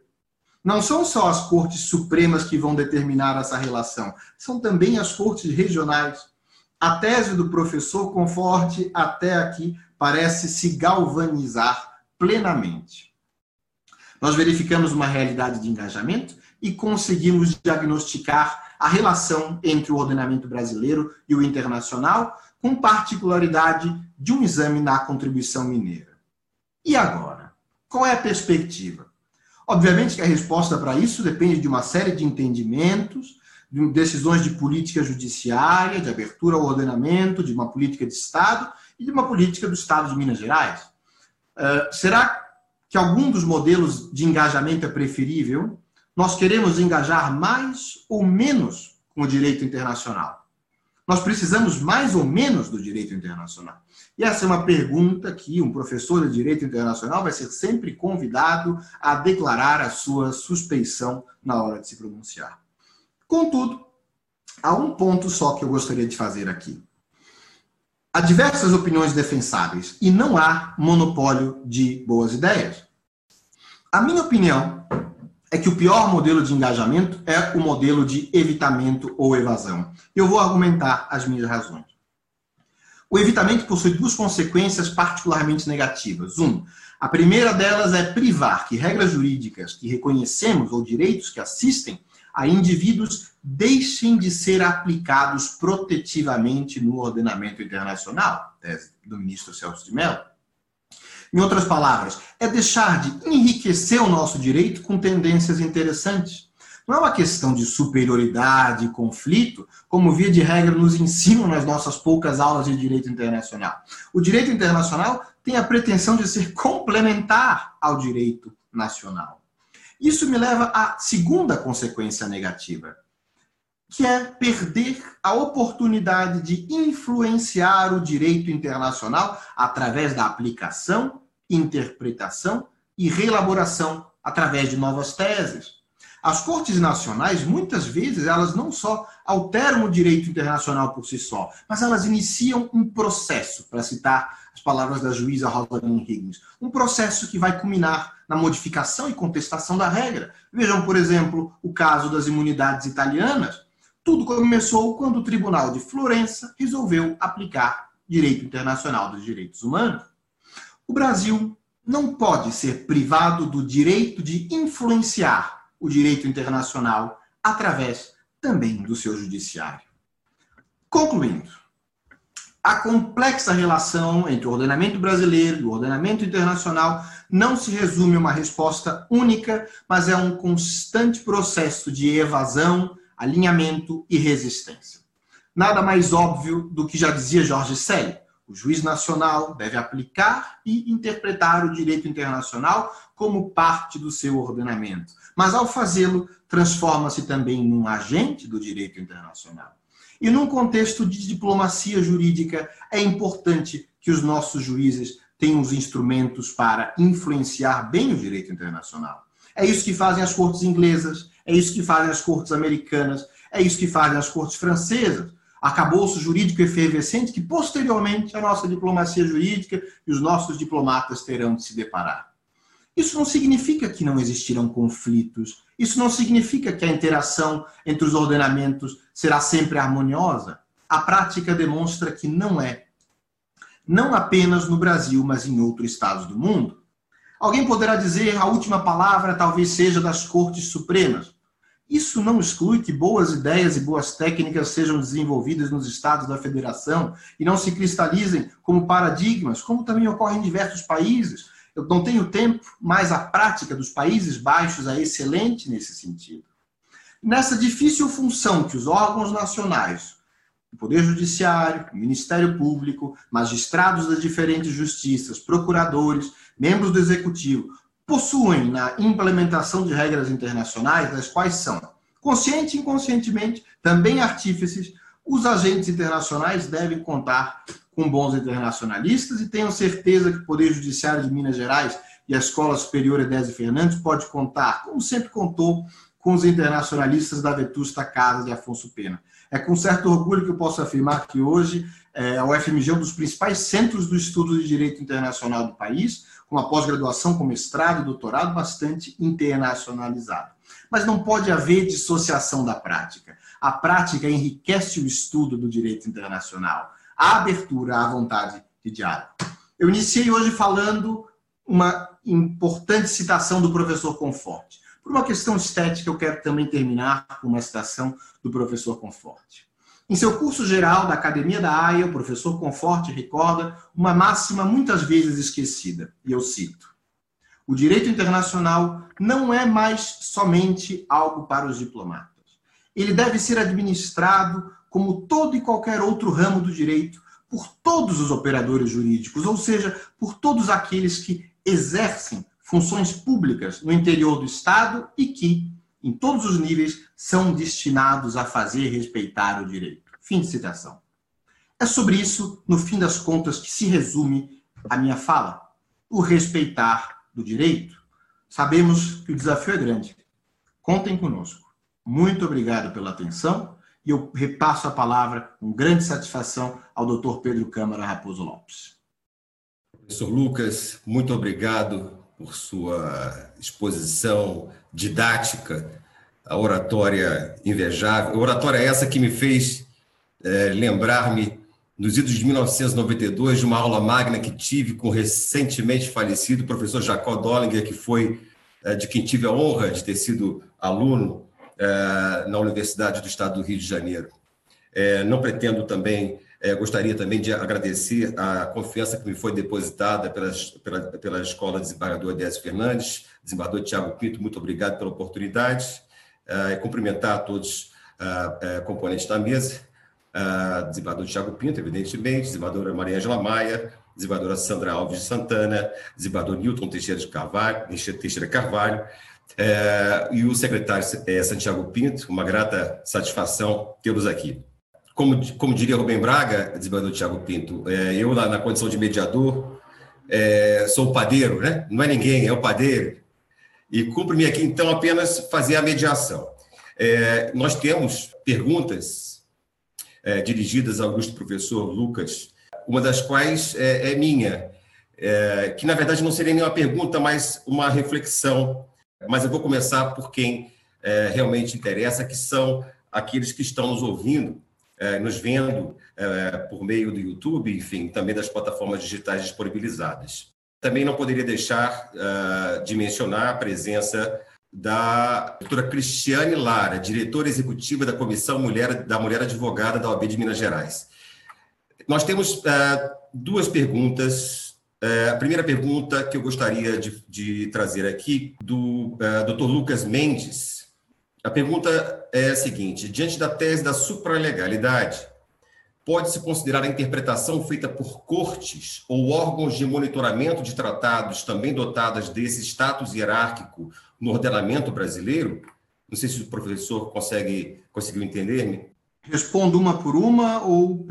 Não são só as cortes supremas que vão determinar essa relação, são também as cortes regionais. A tese do professor Conforte, até aqui, parece se galvanizar plenamente. Nós verificamos uma realidade de engajamento e conseguimos diagnosticar a relação entre o ordenamento brasileiro e o internacional, com particularidade de um exame na contribuição mineira. E agora? Qual é a perspectiva? Obviamente que a resposta para isso depende de uma série de entendimentos, de decisões de política judiciária, de abertura ao ordenamento, de uma política de Estado e de uma política do Estado de Minas Gerais. Uh, será que algum dos modelos de engajamento é preferível, nós queremos engajar mais ou menos com o direito internacional. Nós precisamos mais ou menos do direito internacional. E essa é uma pergunta que um professor de direito internacional vai ser sempre convidado a declarar a sua suspeição na hora de se pronunciar. Contudo, há um ponto só que eu gostaria de fazer aqui. Há diversas opiniões defensáveis e não há monopólio de boas ideias. A minha opinião é que o pior modelo de engajamento é o modelo de evitamento ou evasão. Eu vou argumentar as minhas razões. O evitamento possui duas consequências particularmente negativas. Um, a primeira delas é privar que regras jurídicas que reconhecemos ou direitos que assistem a indivíduos deixem de ser aplicados protetivamente no ordenamento internacional, tese do ministro Celso de Mello. Em outras palavras, é deixar de enriquecer o nosso direito com tendências interessantes. Não é uma questão de superioridade e conflito, como via de regra nos ensinam nas nossas poucas aulas de direito internacional. O direito internacional tem a pretensão de ser complementar ao direito nacional. Isso me leva à segunda consequência negativa, que é perder a oportunidade de influenciar o direito internacional através da aplicação interpretação e reelaboração através de novas teses. As cortes nacionais, muitas vezes, elas não só alteram o direito internacional por si só, mas elas iniciam um processo, para citar as palavras da juíza Rosalind Higgins, um processo que vai culminar na modificação e contestação da regra. Vejam, por exemplo, o caso das imunidades italianas. Tudo começou quando o Tribunal de Florença resolveu aplicar direito internacional dos direitos humanos. O Brasil não pode ser privado do direito de influenciar o direito internacional através também do seu judiciário. Concluindo, a complexa relação entre o ordenamento brasileiro e o ordenamento internacional não se resume a uma resposta única, mas é um constante processo de evasão, alinhamento e resistência. Nada mais óbvio do que já dizia Jorge Selle. O juiz nacional deve aplicar e interpretar o direito internacional como parte do seu ordenamento. Mas, ao fazê-lo, transforma-se também num agente do direito internacional. E num contexto de diplomacia jurídica, é importante que os nossos juízes tenham os instrumentos para influenciar bem o direito internacional. É isso que fazem as cortes inglesas, é isso que fazem as cortes americanas, é isso que fazem as cortes francesas arcabouço jurídico efervescente que, posteriormente, a nossa diplomacia jurídica e os nossos diplomatas terão de se deparar. Isso não significa que não existirão conflitos, isso não significa que a interação entre os ordenamentos será sempre harmoniosa. A prática demonstra que não é. Não apenas no Brasil, mas em outros estados do mundo. Alguém poderá dizer a última palavra talvez seja das Cortes Supremas. Isso não exclui que boas ideias e boas técnicas sejam desenvolvidas nos estados da federação e não se cristalizem como paradigmas, como também ocorre em diversos países. Eu não tenho tempo, mas a prática dos Países Baixos é excelente nesse sentido. Nessa difícil função que os órgãos nacionais, o Poder Judiciário, o Ministério Público, magistrados das diferentes justiças, procuradores, membros do Executivo, possuem na implementação de regras internacionais, das quais são, consciente e inconscientemente, também artífices, os agentes internacionais devem contar com bons internacionalistas e tenham certeza que o Poder Judiciário de Minas Gerais e a Escola Superior Edésio Fernandes pode contar, como sempre contou, com os internacionalistas da vetusta Casa de Afonso Pena. É com certo orgulho que eu posso afirmar que hoje é, a UFMG é um dos principais centros do estudo de direito internacional do país, com uma pós-graduação com mestrado e doutorado bastante internacionalizado. Mas não pode haver dissociação da prática. A prática enriquece o estudo do direito internacional, a abertura à vontade de diálogo. Eu iniciei hoje falando uma importante citação do professor Conforte. Por uma questão estética, eu quero também terminar com uma citação do professor Conforte. Em seu curso geral da Academia da AIA, o professor Conforte recorda uma máxima muitas vezes esquecida, e eu cito: O direito internacional não é mais somente algo para os diplomatas. Ele deve ser administrado, como todo e qualquer outro ramo do direito, por todos os operadores jurídicos, ou seja, por todos aqueles que exercem funções públicas no interior do Estado e que, em todos os níveis, são destinados a fazer respeitar o direito. Fim de citação. É sobre isso, no fim das contas, que se resume a minha fala. O respeitar do direito. Sabemos que o desafio é grande. Contem conosco. Muito obrigado pela atenção e eu repasso a palavra com grande satisfação ao Dr. Pedro Câmara Raposo Lopes. Professor Lucas, muito obrigado por sua exposição didática, a oratória invejável, oratória essa que me fez é, lembrar-me nos idos de 1992 de uma aula magna que tive com o recentemente falecido professor Jacó Dollinger, que foi é, de quem tive a honra de ter sido aluno na Universidade do Estado do Rio de Janeiro. Uh, não pretendo também, uh, gostaria também de agradecer a confiança que me foi depositada pelas, pela, pela Escola Desembargador Décio Fernandes, desembargador Tiago Pinto, muito obrigado pela oportunidade, e cumprimentar todos os componentes da mesa, desembargador Tiago Pinto, evidentemente, desembargadora Maria Angela Maia, desembargadora Sandra Alves de Santana, desembargador Newton Teixeira de Carvalho, Teixeira Carvalho, é, e o secretário é, Santiago Pinto, uma grata satisfação tê-los aqui. Como, como diria Rubem Braga, desembargador Tiago Pinto, é, eu lá na condição de mediador é, sou o padeiro, né? não é ninguém, é o padeiro, e cumpre-me aqui então apenas fazer a mediação. É, nós temos perguntas é, dirigidas ao ilustre professor Lucas, uma das quais é minha, que na verdade não seria nenhuma pergunta, mas uma reflexão mas eu vou começar por quem é, realmente interessa, que são aqueles que estão nos ouvindo, é, nos vendo é, por meio do YouTube, enfim, também das plataformas digitais disponibilizadas. Também não poderia deixar uh, de mencionar a presença da doutora Cristiane Lara, diretora executiva da Comissão Mulher, da Mulher Advogada da OAB de Minas Gerais. Nós temos uh, duas perguntas é, a primeira pergunta que eu gostaria de, de trazer aqui, do uh, Dr. Lucas Mendes. A pergunta é a seguinte: diante da tese da supralegalidade, pode-se considerar a interpretação feita por cortes ou órgãos de monitoramento de tratados também dotadas desse status hierárquico no ordenamento brasileiro? Não sei se o professor consegue conseguiu entender-me. Respondo uma por uma ou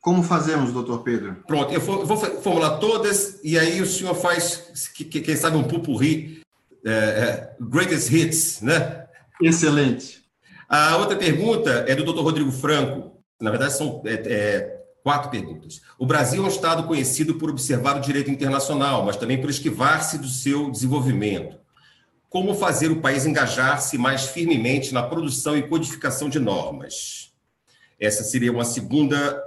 como fazemos, doutor Pedro? Pronto, eu vou, vou, formular todas e aí o senhor faz, que, que, quem sabe, um pupurri, é, é, greatest hits, né? Excelente. A outra pergunta é do doutor Rodrigo Franco. Na verdade, são é, é, quatro perguntas. O Brasil é um Estado conhecido por observar o direito internacional, mas também por esquivar-se do seu desenvolvimento. Como fazer o país engajar-se mais firmemente na produção e codificação de normas? Essa seria uma segunda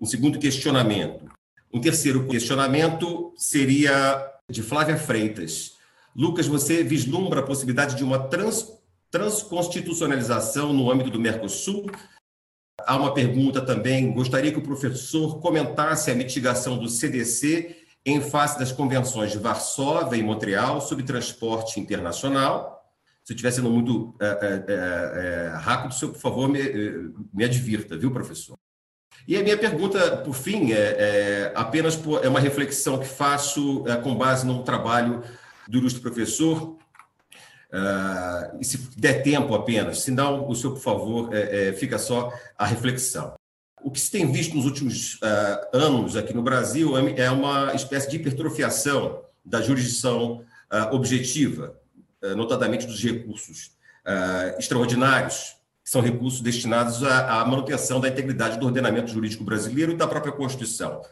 um segundo questionamento. Um terceiro questionamento seria de Flávia Freitas. Lucas, você vislumbra a possibilidade de uma trans, transconstitucionalização no âmbito do Mercosul? Há uma pergunta também. Gostaria que o professor comentasse a mitigação do CDC em face das convenções de Varsóvia e Montreal sobre transporte internacional. Se estiver sendo muito é, é, é, rápido, senhor, por favor, me, me advirta, viu, professor? E a minha pergunta, por fim, é, é apenas por, é uma reflexão que faço é, com base num trabalho do ilustre professor, uh, e se der tempo apenas, se não, o senhor, por favor, é, é, fica só a reflexão. O que se tem visto nos últimos uh, anos aqui no Brasil é, é uma espécie de hipertrofiação da jurisdição uh, objetiva, notadamente dos recursos extraordinários são recursos destinados à, à, manutenção da integridade do ordenamento jurídico brasileiro e da própria Constituição.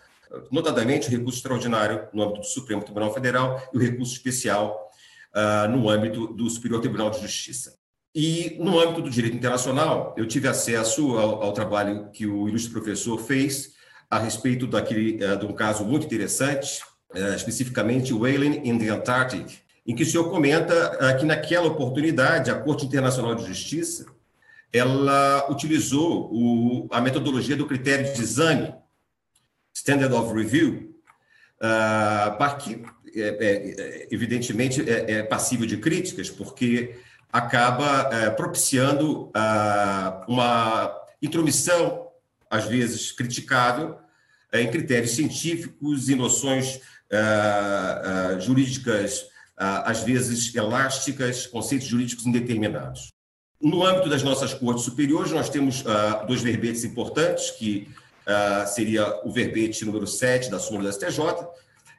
Notadamente, o recurso extraordinário no âmbito do Supremo Tribunal Federal e o recurso especial uh, no âmbito do Superior Tribunal de Justiça. E no âmbito do direito internacional, eu tive acesso ao, ao trabalho que o ilustre professor fez a respeito daquele, uh, de um caso muito interessante, uh, especificamente Whaling in the Antarctic, em que o senhor comenta que naquela oportunidade a Corte Internacional de Justiça ela utilizou o, a metodologia do critério de exame, Standard of Review, uh, para que, é, é, evidentemente, é, é, passível de críticas, porque acaba é, propiciando uh, uma intromissão, às vezes criticável, é, em critérios científicos e noções uh, jurídicas, às vezes elásticas, conceitos jurídicos indeterminados. No âmbito das nossas cortes superiores, nós temos uh, dois verbetes importantes, que uh, seria o verbete número 7 da súmula do STJ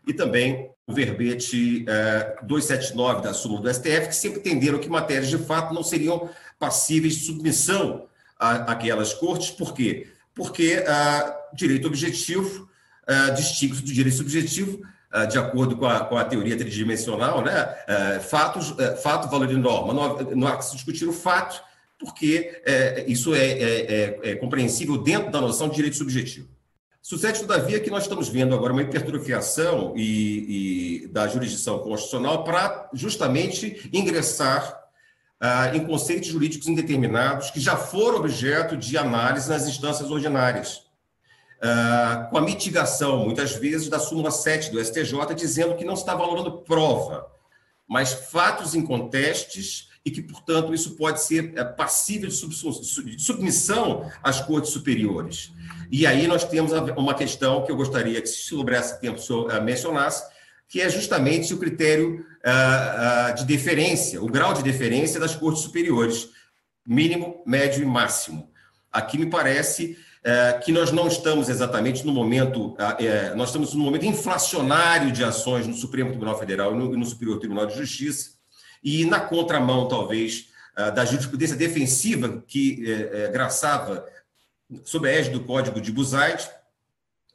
e também o verbete uh, ah, 279 da súmula do STF, que sempre entenderam que matérias de fato não seriam passíveis de submissão àquelas cortes. Por quê? Porque direito objetivo distingue do direito subjetivo ah, de acordo com a, com a teoria tridimensional, né? Ah, fatos, ah, fato, valor e norma. Não há que se discutir o fato, porque é, isso é, é, é, é, compreensível dentro da noção de direito subjetivo. Sucede, todavia, que nós estamos vendo agora uma hipertrofiação e, e da jurisdição constitucional para justamente ingressar ah, em conceitos jurídicos indeterminados que já foram objeto de análise nas instâncias ordinárias. Ah, com a mitigação, muitas vezes, da súmula 7 do STJ, dizendo que não está valorando prova, mas fatos incontestes e que, portanto, isso pode ser é, passível de submissão às cortes superiores. E aí nós temos uma questão que eu gostaria que, se sobrasse tempo, o senhor eh, mencionasse, que é justamente o critério uh, uh, de deferência, o grau de deferência das cortes superiores, mínimo, médio e máximo. Aqui me parece uh, que nós não estamos exatamente no momento, nós estamos no momento inflacionário de ações no Supremo Tribunal Federal e no, no Superior Tribunal de Justiça, e na contramão, talvez, da jurisprudência defensiva que graçava sob a égide do Código de Buzaide,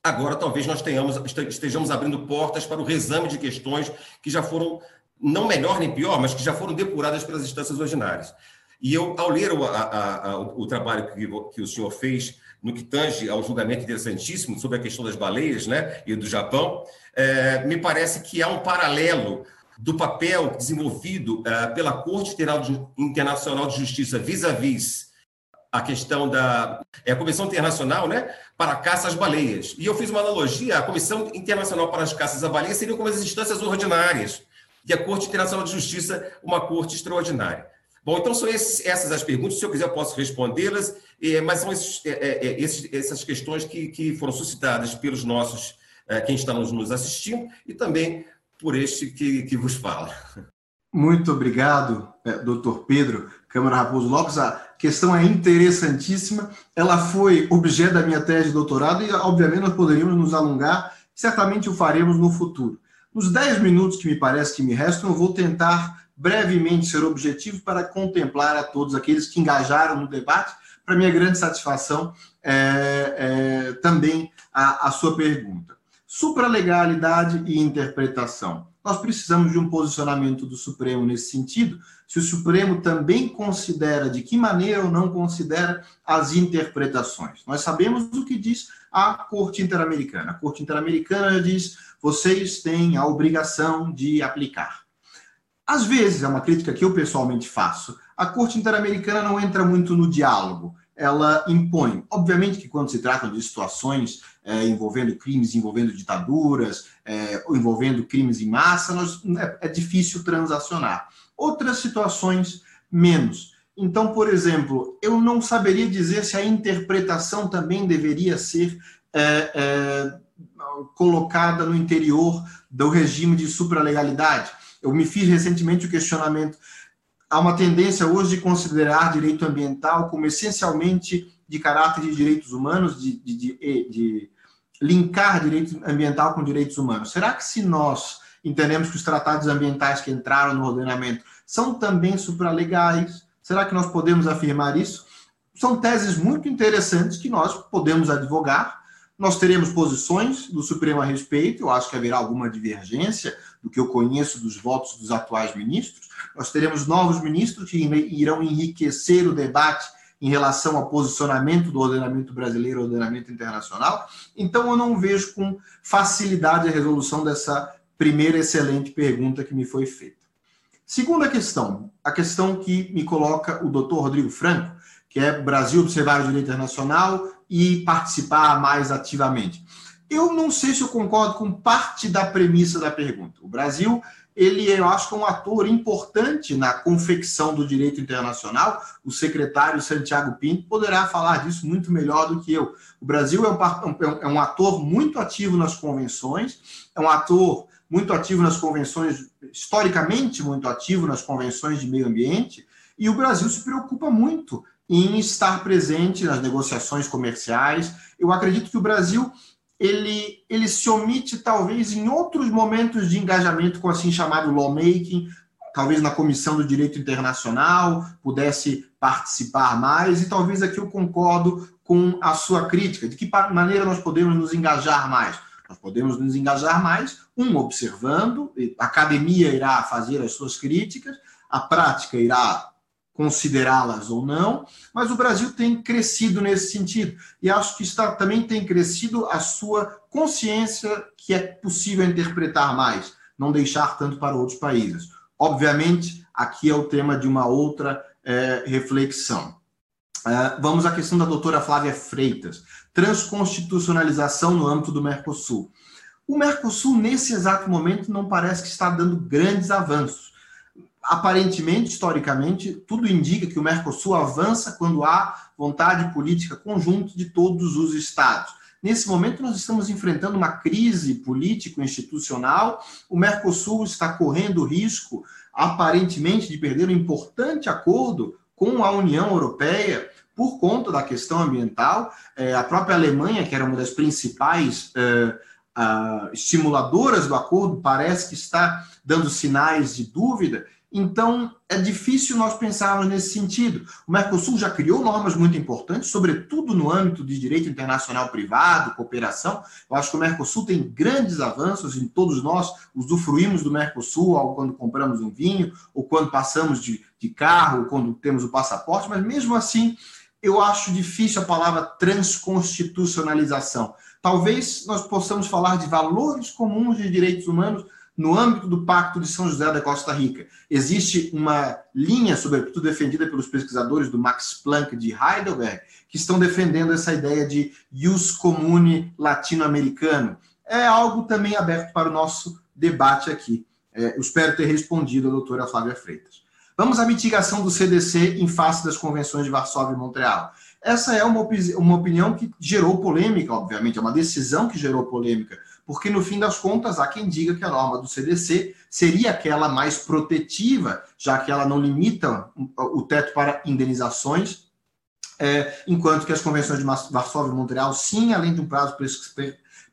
agora talvez nós tenhamos, estejamos abrindo portas para o reexame de questões que já foram, não melhor nem pior, mas que já foram depuradas pelas instâncias ordinárias. E eu, ao ler o, a, a, o trabalho que, que, o senhor fez no que tange ao julgamento interessantíssimo sobre a questão das baleias né, e do Japão, é, me parece que há um paralelo do papel desenvolvido é, pela Corte Internacional de Justiça vis-à-vis a questão da é a Comissão Internacional né, para a Caça às Baleias. E eu fiz uma analogia, a Comissão Internacional para as Caças às Baleias seria como as instâncias ordinárias, e a Corte Internacional de Justiça, uma corte extraordinária. Bom, então são esses, essas as perguntas, se eu quiser eu posso respondê-las, é, mas são esses, é, é, esses, essas questões que, que foram suscitadas pelos nossos, é, quem está nos, assistindo, e também por este que, que vos fala. Muito obrigado, doutor Pedro Câmara Raposo Lopes. A questão é interessantíssima. Ela foi objeto da minha tese de doutorado e, obviamente, nós poderíamos nos alongar. Certamente o faremos no futuro. Nos 10 minutos que me parece que me restam, eu vou tentar brevemente ser objetivo para contemplar a todos aqueles que engajaram no debate. Para minha grande satisfação, é, é, também a, a sua pergunta. Supralegalidade e interpretação nós precisamos de um posicionamento do Supremo nesse sentido. Se o Supremo também considera, de que maneira ou não considera, as interpretações. Nós sabemos o que diz a Corte Interamericana. A Corte Interamericana diz: vocês têm a obrigação de aplicar. Às vezes, é uma crítica que eu pessoalmente faço, a Corte Interamericana não entra muito no diálogo ela impõe. Obviamente que quando se trata de situações é, envolvendo crimes, envolvendo ditaduras, é, envolvendo crimes em massa, nós, é, é difícil transacionar. Outras situações, menos. Então, por exemplo, eu não saberia dizer se a interpretação também deveria ser é, é, colocada no interior do regime de supralegalidade. Eu me fiz recentemente o questionamento há uma tendência hoje de considerar direito ambiental como essencialmente de caráter de direitos humanos, de, de, de, de linkar direito ambiental com direitos humanos. Será que se nós entendemos que os tratados ambientais que entraram no ordenamento são também supralegais, será que nós podemos afirmar isso? São teses muito interessantes que nós podemos advogar. Nós teremos posições do Supremo a respeito, eu acho que haverá alguma divergência do que eu conheço dos votos dos atuais ministros, nós teremos novos ministros que irão enriquecer o debate em relação ao posicionamento do ordenamento brasileiro ordenamento internacional. Então, eu não vejo com facilidade a resolução dessa primeira excelente pergunta que me foi feita. Segunda questão, a questão que me coloca o doutor Rodrigo Franco, que é Brasil observar o direito internacional e participar mais ativamente. Eu não sei se eu concordo com parte da premissa da pergunta. O Brasil ele, eu acho que é um ator importante na confecção do direito internacional. O secretário Santiago Pinto poderá falar disso muito melhor do que eu. O Brasil é um, é um ator muito ativo nas convenções, é um ator muito ativo nas convenções, historicamente muito ativo nas convenções de meio ambiente, e o Brasil se preocupa muito em estar presente nas negociações comerciais. Eu acredito que o Brasil ele, ele se omite talvez em outros momentos de engajamento com assim chamado lawmaking, talvez na comissão do direito internacional pudesse participar mais, e talvez aqui eu concordo com a sua crítica, de que maneira nós podemos nos engajar mais. Nós podemos nos engajar mais, um, observando, a academia irá fazer as suas críticas, a prática irá considerá-las ou não, mas o Brasil tem crescido nesse sentido. E acho que está, também tem crescido a sua consciência que é possível interpretar mais, não deixar tanto para outros países. Obviamente, aqui é o tema de uma outra é, reflexão. É, vamos à questão da doutora Flávia Freitas, transconstitucionalização no âmbito do Mercosul. O Mercosul, nesse exato momento, não parece que está dando grandes avanços. Aparentemente, historicamente, tudo indica que o Mercosul avança quando há vontade política conjunta de todos os estados. Nesse momento, nós estamos enfrentando uma crise político-institucional. O Mercosul está correndo risco, aparentemente, de perder um importante acordo com a União Europeia por conta da questão ambiental. É, a própria Alemanha, que era uma das principais é, estimuladoras do acordo, parece que está dando sinais de dúvida. Então, é difícil nós pensarmos nesse sentido. O Mercosul já criou normas muito importantes, sobretudo no âmbito de direito internacional privado, cooperação. Eu acho que o Mercosul tem grandes avanços e todos nós usufruímos do Mercosul quando compramos um vinho, ou quando passamos de, de carro, ou quando temos o passaporte, mas mesmo assim, eu acho difícil a palavra transconstitucionalização. Talvez nós possamos falar de valores comuns de direitos humanos no âmbito do Pacto de São José da Costa Rica. Existe uma linha, sobretudo defendida pelos pesquisadores do Max Planck de Heidelberg, que estão defendendo essa ideia de ius comune latino-americano. É algo também aberto para o nosso debate aqui. É, eu espero ter respondido a doutora Flávia Freitas. Vamos à mitigação do CDC em face das convenções de Varsóvia e Montreal. Essa é uma opinião que gerou polêmica, obviamente, é uma decisão que gerou polêmica, porque no fim das contas há quem diga que a norma do CDC seria aquela mais protetiva, já que ela não limita o teto para indenizações, é, enquanto que as convenções de Varsóvia e Montreal, sim, além de um prazo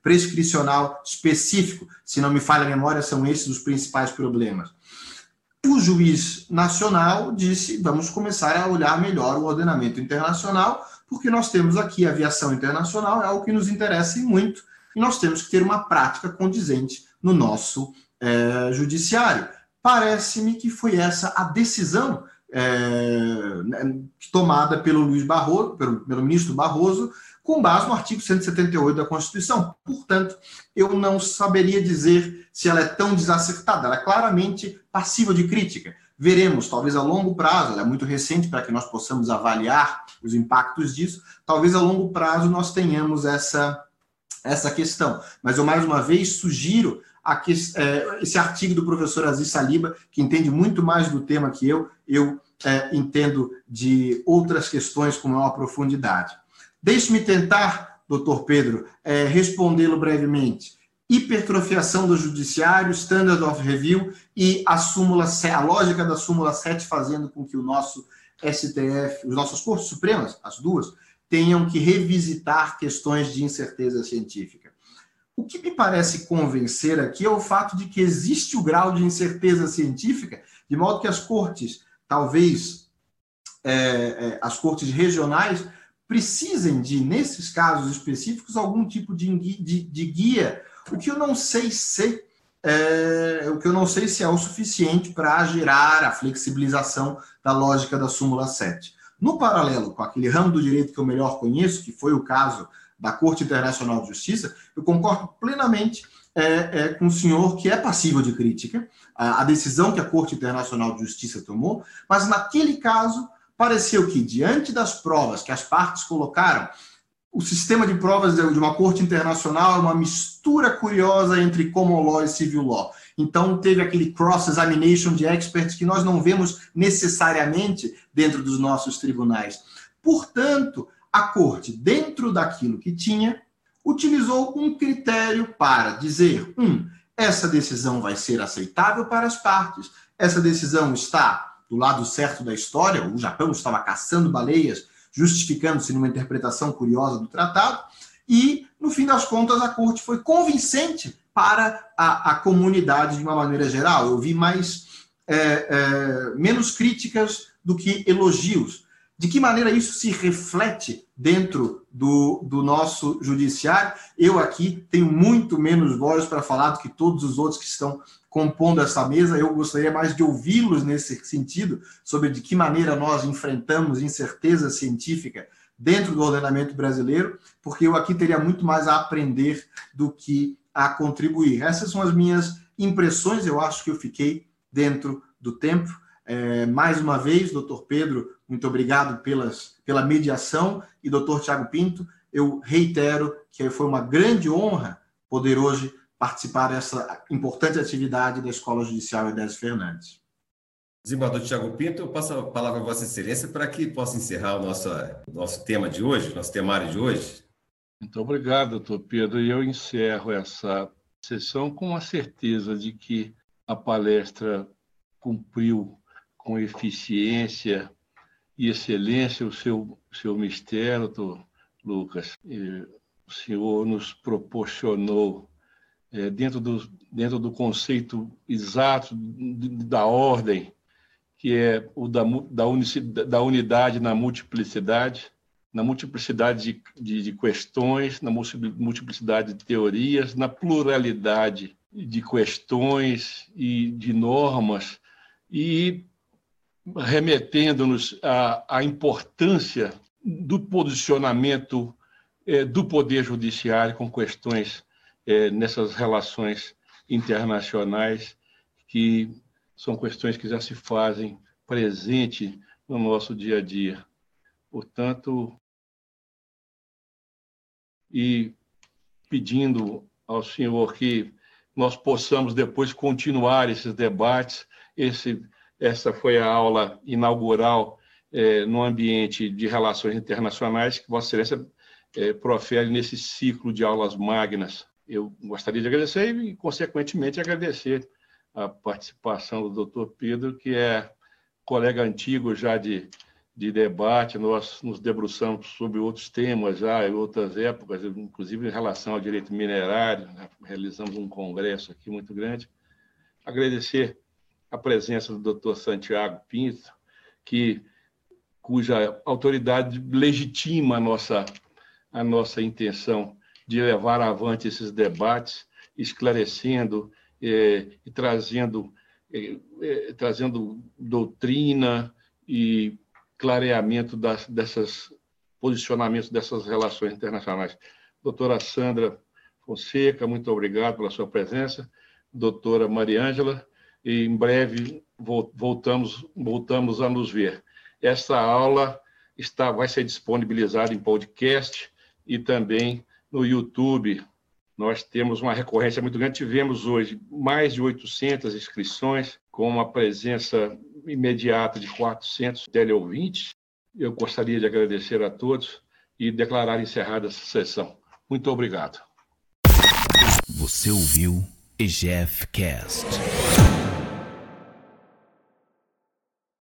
prescricional específico, se não me falha a memória, são esses os principais problemas. O juiz nacional disse: vamos começar a olhar melhor o ordenamento internacional, porque nós temos aqui a aviação internacional, é algo que nos interessa muito e nós temos que ter uma prática condizente no nosso é, judiciário. Parece-me que foi essa a decisão é, tomada pelo Luiz Barroso, pelo, pelo ministro Barroso, com base no artigo 178 da Constituição. Portanto, eu não saberia dizer se ela é tão desacertada. Ela é claramente passiva de crítica. Veremos, talvez a longo prazo, ela é muito recente para que nós possamos avaliar os impactos disso, talvez a longo prazo nós tenhamos essa essa questão. Mas eu, mais uma vez, sugiro que, é, esse artigo do professor Aziz Saliba, que entende muito mais do tema que eu, eu é, entendo de outras questões com maior profundidade. Deixe-me tentar, doutor Pedro, é, respondê-lo brevemente. Hipertrofiação do judiciário, standard of review e a súmula, a lógica da súmula 7 fazendo com que o nosso STF, os nossos cortes supremas, as duas, tenham que revisitar questões de incerteza científica. O que me parece convencer aqui é o fato de que existe o grau de incerteza científica, de modo que as cortes, talvez é, é, as cortes regionais, precisem de, nesses casos específicos, algum tipo de, de, de guia, o que eu não sei se é, o que eu não sei se é o suficiente para gerar a flexibilização da lógica da súmula 7. No paralelo com aquele ramo do direito que eu melhor conheço, que foi o caso da Corte Internacional de Justiça, eu concordo plenamente é, é, com o senhor que é passível de crítica, a, a, decisão que a Corte Internacional de Justiça tomou, mas naquele caso pareceu que, diante das provas que as partes colocaram, o sistema de provas de uma corte internacional é uma mistura curiosa entre common law e civil law. Então, teve aquele cross-examination de experts que nós não vemos necessariamente dentro dos nossos tribunais. Portanto, a corte, dentro daquilo que tinha, utilizou um critério para dizer: um, essa decisão vai ser aceitável para as partes, essa decisão está do lado certo da história, o Japão estava caçando baleias, justificando-se numa interpretação curiosa do tratado, e, no fim das contas, a corte foi convincente para a, a comunidade de uma maneira geral. Eu vi mais é, é, menos críticas do que elogios. De que maneira isso se reflete dentro do, do nosso judiciário? Eu aqui tenho muito menos voz para falar do que todos os outros que estão compondo essa mesa. Eu gostaria mais de ouvi-los nesse sentido, sobre de que maneira nós enfrentamos incerteza científica dentro do ordenamento brasileiro, porque eu aqui teria muito mais a aprender do que a contribuir. Essas são as minhas impressões, eu acho que eu fiquei dentro do tempo. É, mais uma vez, doutor Pedro, muito obrigado pelas, pela mediação. E doutor Tiago Pinto, eu reitero que foi uma grande honra poder hoje participar dessa importante atividade da Escola Judicial Edésio Fernandes. Desembargador Tiago Pinto, eu passo a palavra a Vossa Excelência para que possa encerrar o nosso, nosso tema de hoje, nosso temário de hoje. Muito obrigado, doutor Pedro. E eu encerro essa sessão com a certeza de que a palestra cumpriu com eficiência e excelência o seu, seu mistério, doutor Lucas. E o senhor nos proporcionou, é, dentro, do, dentro do conceito exato da ordem, que é o da, da, da unidade na multiplicidade, na multiplicidade de, de, de, questões, na multiplicidade de teorias, na pluralidade de questões e de normas, e remetendo-nos à, à, importância do posicionamento é, do Poder Judiciário com questões é, nessas relações internacionais que são questões que já se fazem presente no nosso dia a dia. Portanto, e pedindo ao senhor que nós possamos depois continuar esses debates. Esse, essa foi a aula inaugural é, no ambiente de relações internacionais que Vossa Excelência é, profere nesse ciclo de aulas magnas. Eu gostaria de agradecer e, consequentemente, agradecer a participação do doutor Pedro, que é colega antigo já de, de debate, nós nos debruçamos sobre outros temas já em outras épocas, inclusive em relação ao direito minerário, né? realizamos um congresso aqui muito grande. Agradecer a presença do doutor Santiago Pinto, que, cuja autoridade legitima a nossa, a nossa intenção de levar avante esses debates, esclarecendo é, e trazendo, é, é, trazendo doutrina e clareamento das, dessas posicionamentos dessas relações internacionais. Doutora Sandra Fonseca, muito obrigado pela sua presença. Doutora Mariângela, e em breve voltamos, voltamos a nos ver. Essa aula está, vai ser disponibilizada em podcast e também no YouTube nós temos uma recorrência muito grande. Tivemos hoje mais de 800 inscrições, com uma presença imediata de 400 teleouvintes. Eu gostaria de agradecer a todos e declarar encerrada essa sessão. Muito obrigado. Você ouviu EGF Cast.